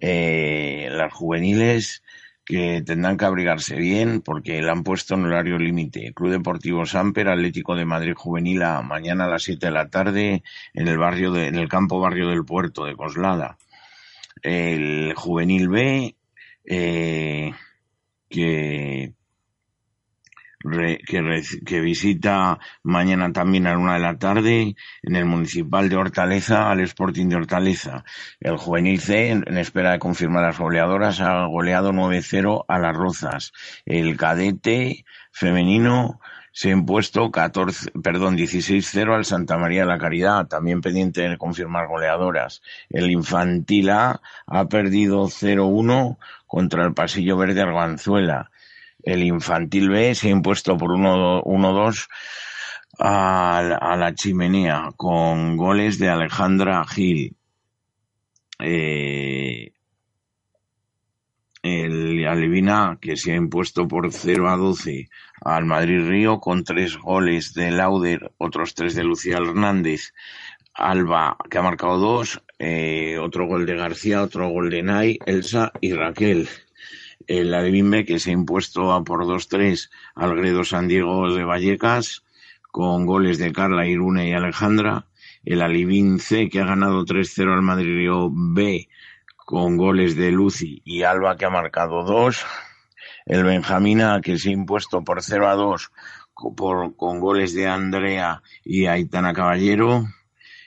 Eh, las juveniles que tendrán que abrigarse bien porque le han puesto en horario límite. Club Deportivo Samper, Atlético de Madrid Juvenil a mañana a las 7 de la tarde en el barrio de, en el campo barrio del puerto de Coslada. El Juvenil B, eh, que que, visita mañana también a una de la tarde en el Municipal de Hortaleza al Sporting de Hortaleza. El Juvenil C, en, espera de confirmar las goleadoras, ha goleado 9-0 a las Rozas. El cadete femenino se ha impuesto 14, perdón, 16-0 al Santa María de la Caridad, también pendiente de confirmar goleadoras. El infantil A ha perdido 0-1 contra el Pasillo Verde Arganzuela el infantil B se ha impuesto por 1-2 a, la chimenea con goles de Alejandra Gil. Eh, el Alevina que se ha impuesto por 0 a 12 al Madrid Río con tres goles de Lauder, otros tres de Lucía Hernández. Alba que ha marcado dos, eh, otro gol de García, otro gol de Nay, Elsa y Raquel el Alevin que se ha impuesto a por 2-3 al Gredo San Diego de Vallecas con goles de Carla, Irune y Alejandra. El Alevin C que ha ganado 3-0 al Madrid B con goles de Lucy y Alba que ha marcado 2. El Benjamina que se ha impuesto por 0 a 2 con goles de Andrea y Aitana Caballero.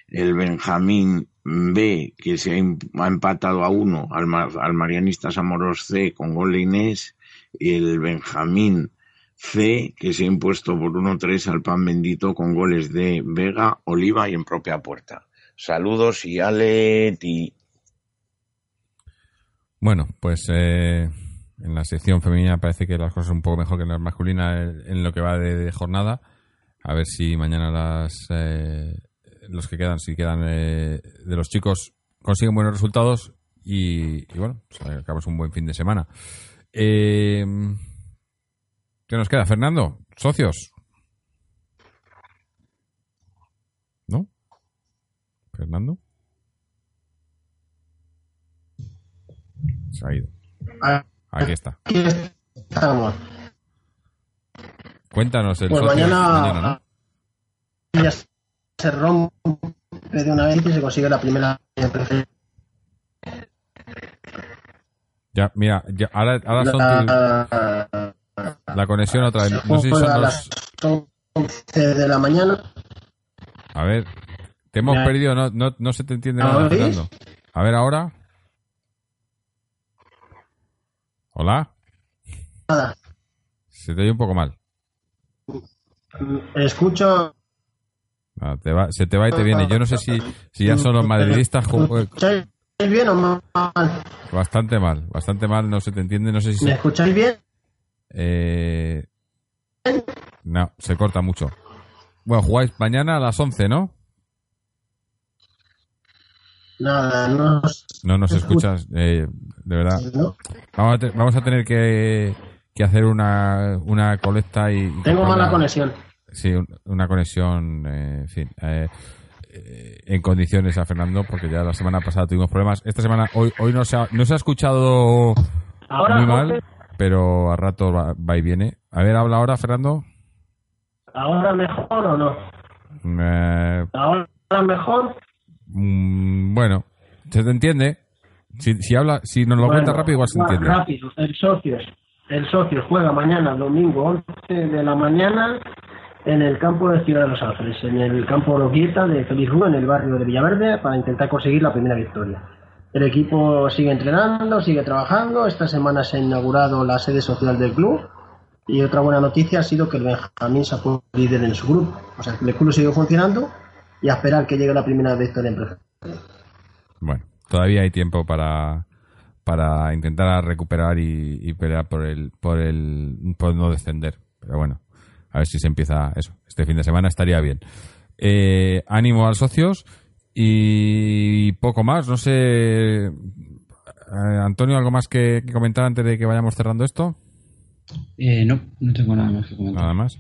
El Benjamín B, que se ha empatado a uno al, al Marianistas C con gol de Inés, y el Benjamín C, que se ha impuesto por 1-3 al pan bendito con goles de Vega, Oliva y en propia puerta. Saludos y Aleti. Bueno, pues eh, en la sección femenina parece que las cosas son un poco mejor que en la masculina en lo que va de, jornada. A ver si mañana las eh, los que quedan, si quedan eh, de los chicos, consiguen buenos resultados y, bueno, pues acabamos un buen fin de semana. Eh, ¿Qué nos queda, Fernando? ¿Socios? ¿No? ¿Fernando? Se ha ido. Aquí está. Aquí estamos. Cuéntanos el Pues socio mañana, ¿no? Se rompe de una vez y se consigue la primera Ya, mira, ya, ahora, ahora son la, tu- la conexión otra vez. No sé si son juega a los... las 11 de la mañana. A ver, te hemos Ya. perdido, no, no, no se te entiende ¿Ahora nada. A ver, ahora. Hola, Nada. se te oye un poco mal. Escucho. Ah, te va- se te va y te viene. Yo no sé si, si ya son los madridistas eh, ¿Me escucháis bien o mal? bastante mal, bastante mal, no se te entiende, no sé si ¿Me se- escucháis bien? eh, no, se corta mucho. Bueno, jugáis mañana a las 11, ¿no? Nada, no. No nos escuchas, eh, de verdad. Vamos a, te- vamos a tener que, que hacer una, una colecta y... y Tengo mala conexión. Sí, un- una conexión, eh, en fin, eh, eh, en condiciones a Fernando, porque ya la semana pasada tuvimos problemas. Esta semana, hoy, hoy no se ha, no se ha escuchado Ahora, muy mal, pero a rato va, va y viene. A ver, habla ahora, Fernando. ¿ahora mejor o no? Eh, ¿Ahora mejor? mm, bueno, se te entiende. Si, si habla, si nos lo Bueno, cuenta rápido, igual se entiende. Rápido, el Socios. El Socios juega mañana, domingo 11 de la mañana, en el campo de Ciudad de los Ángeles, en el campo Roquieta de Feliz Rú, en el barrio de Villaverde, para intentar conseguir la primera victoria. El equipo sigue entrenando, sigue trabajando. Esta semana se ha inaugurado la sede social del club. Y otra buena noticia ha sido que el Benjamín se ha puesto líder en su grupo. O sea, el club sigue funcionando y a esperar que llegue la primera victoria en preferente. Bueno, todavía hay tiempo para, para intentar recuperar y, y pelear por el, por el, por no descender. Pero bueno, a ver si se empieza eso. Este fin de semana estaría bien. Eh, ánimo a los socios y poco más. No sé, eh, Antonio, ¿algo más que, que comentar antes de que vayamos cerrando esto? Eh, no, no tengo nada más que comentar. Nada más.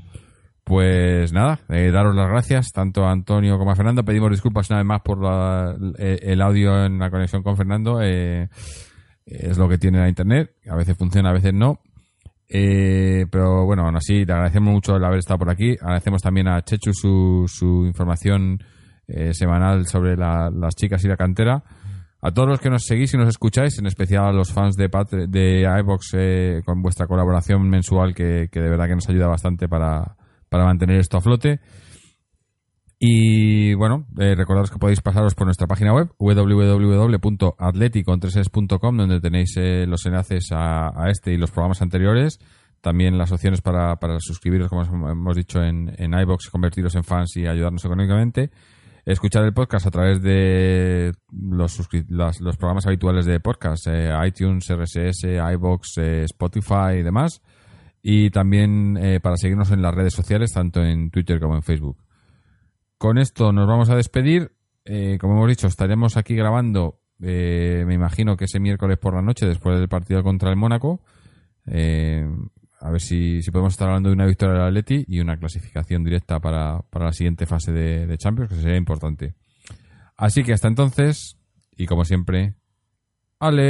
Pues nada, eh, daros las gracias tanto a Antonio como a Fernando. Pedimos disculpas una vez más por la- el audio en la conexión con Fernando. eh, es lo que tiene la internet. A veces funciona, a veces no. Eh, pero bueno, aún así, le agradecemos mucho el haber estado por aquí. Agradecemos también a Chechu su, su información eh, semanal sobre la- las chicas y la cantera. A todos los que nos seguís y nos escucháis, en especial a los fans de, de iVox eh, con vuestra colaboración mensual, que, que de verdad que nos ayuda bastante para, para mantener esto a flote. Y bueno, eh, recordaros que podéis pasaros por nuestra página web www.atleticontreses.com donde tenéis eh, los enlaces a, este y los programas anteriores. También las opciones para, para suscribiros, como hemos dicho, en, en iBox, convertiros en fans y ayudarnos económicamente. Escuchar el podcast a través de los, los programas habituales de podcast, eh, iTunes, RSS, iBox, Spotify y demás. Y también para seguirnos en las redes sociales, tanto en Twitter como en Facebook. Con esto nos vamos a despedir. Eh, como hemos dicho, estaremos aquí grabando, eh, me imagino que ese miércoles por la noche, después del partido contra el Mónaco. Eh, a ver si, podemos estar hablando de una victoria del Atleti y una clasificación directa para, para la siguiente fase de, de Champions, que sería importante. Así que hasta entonces, y como siempre, Aleti.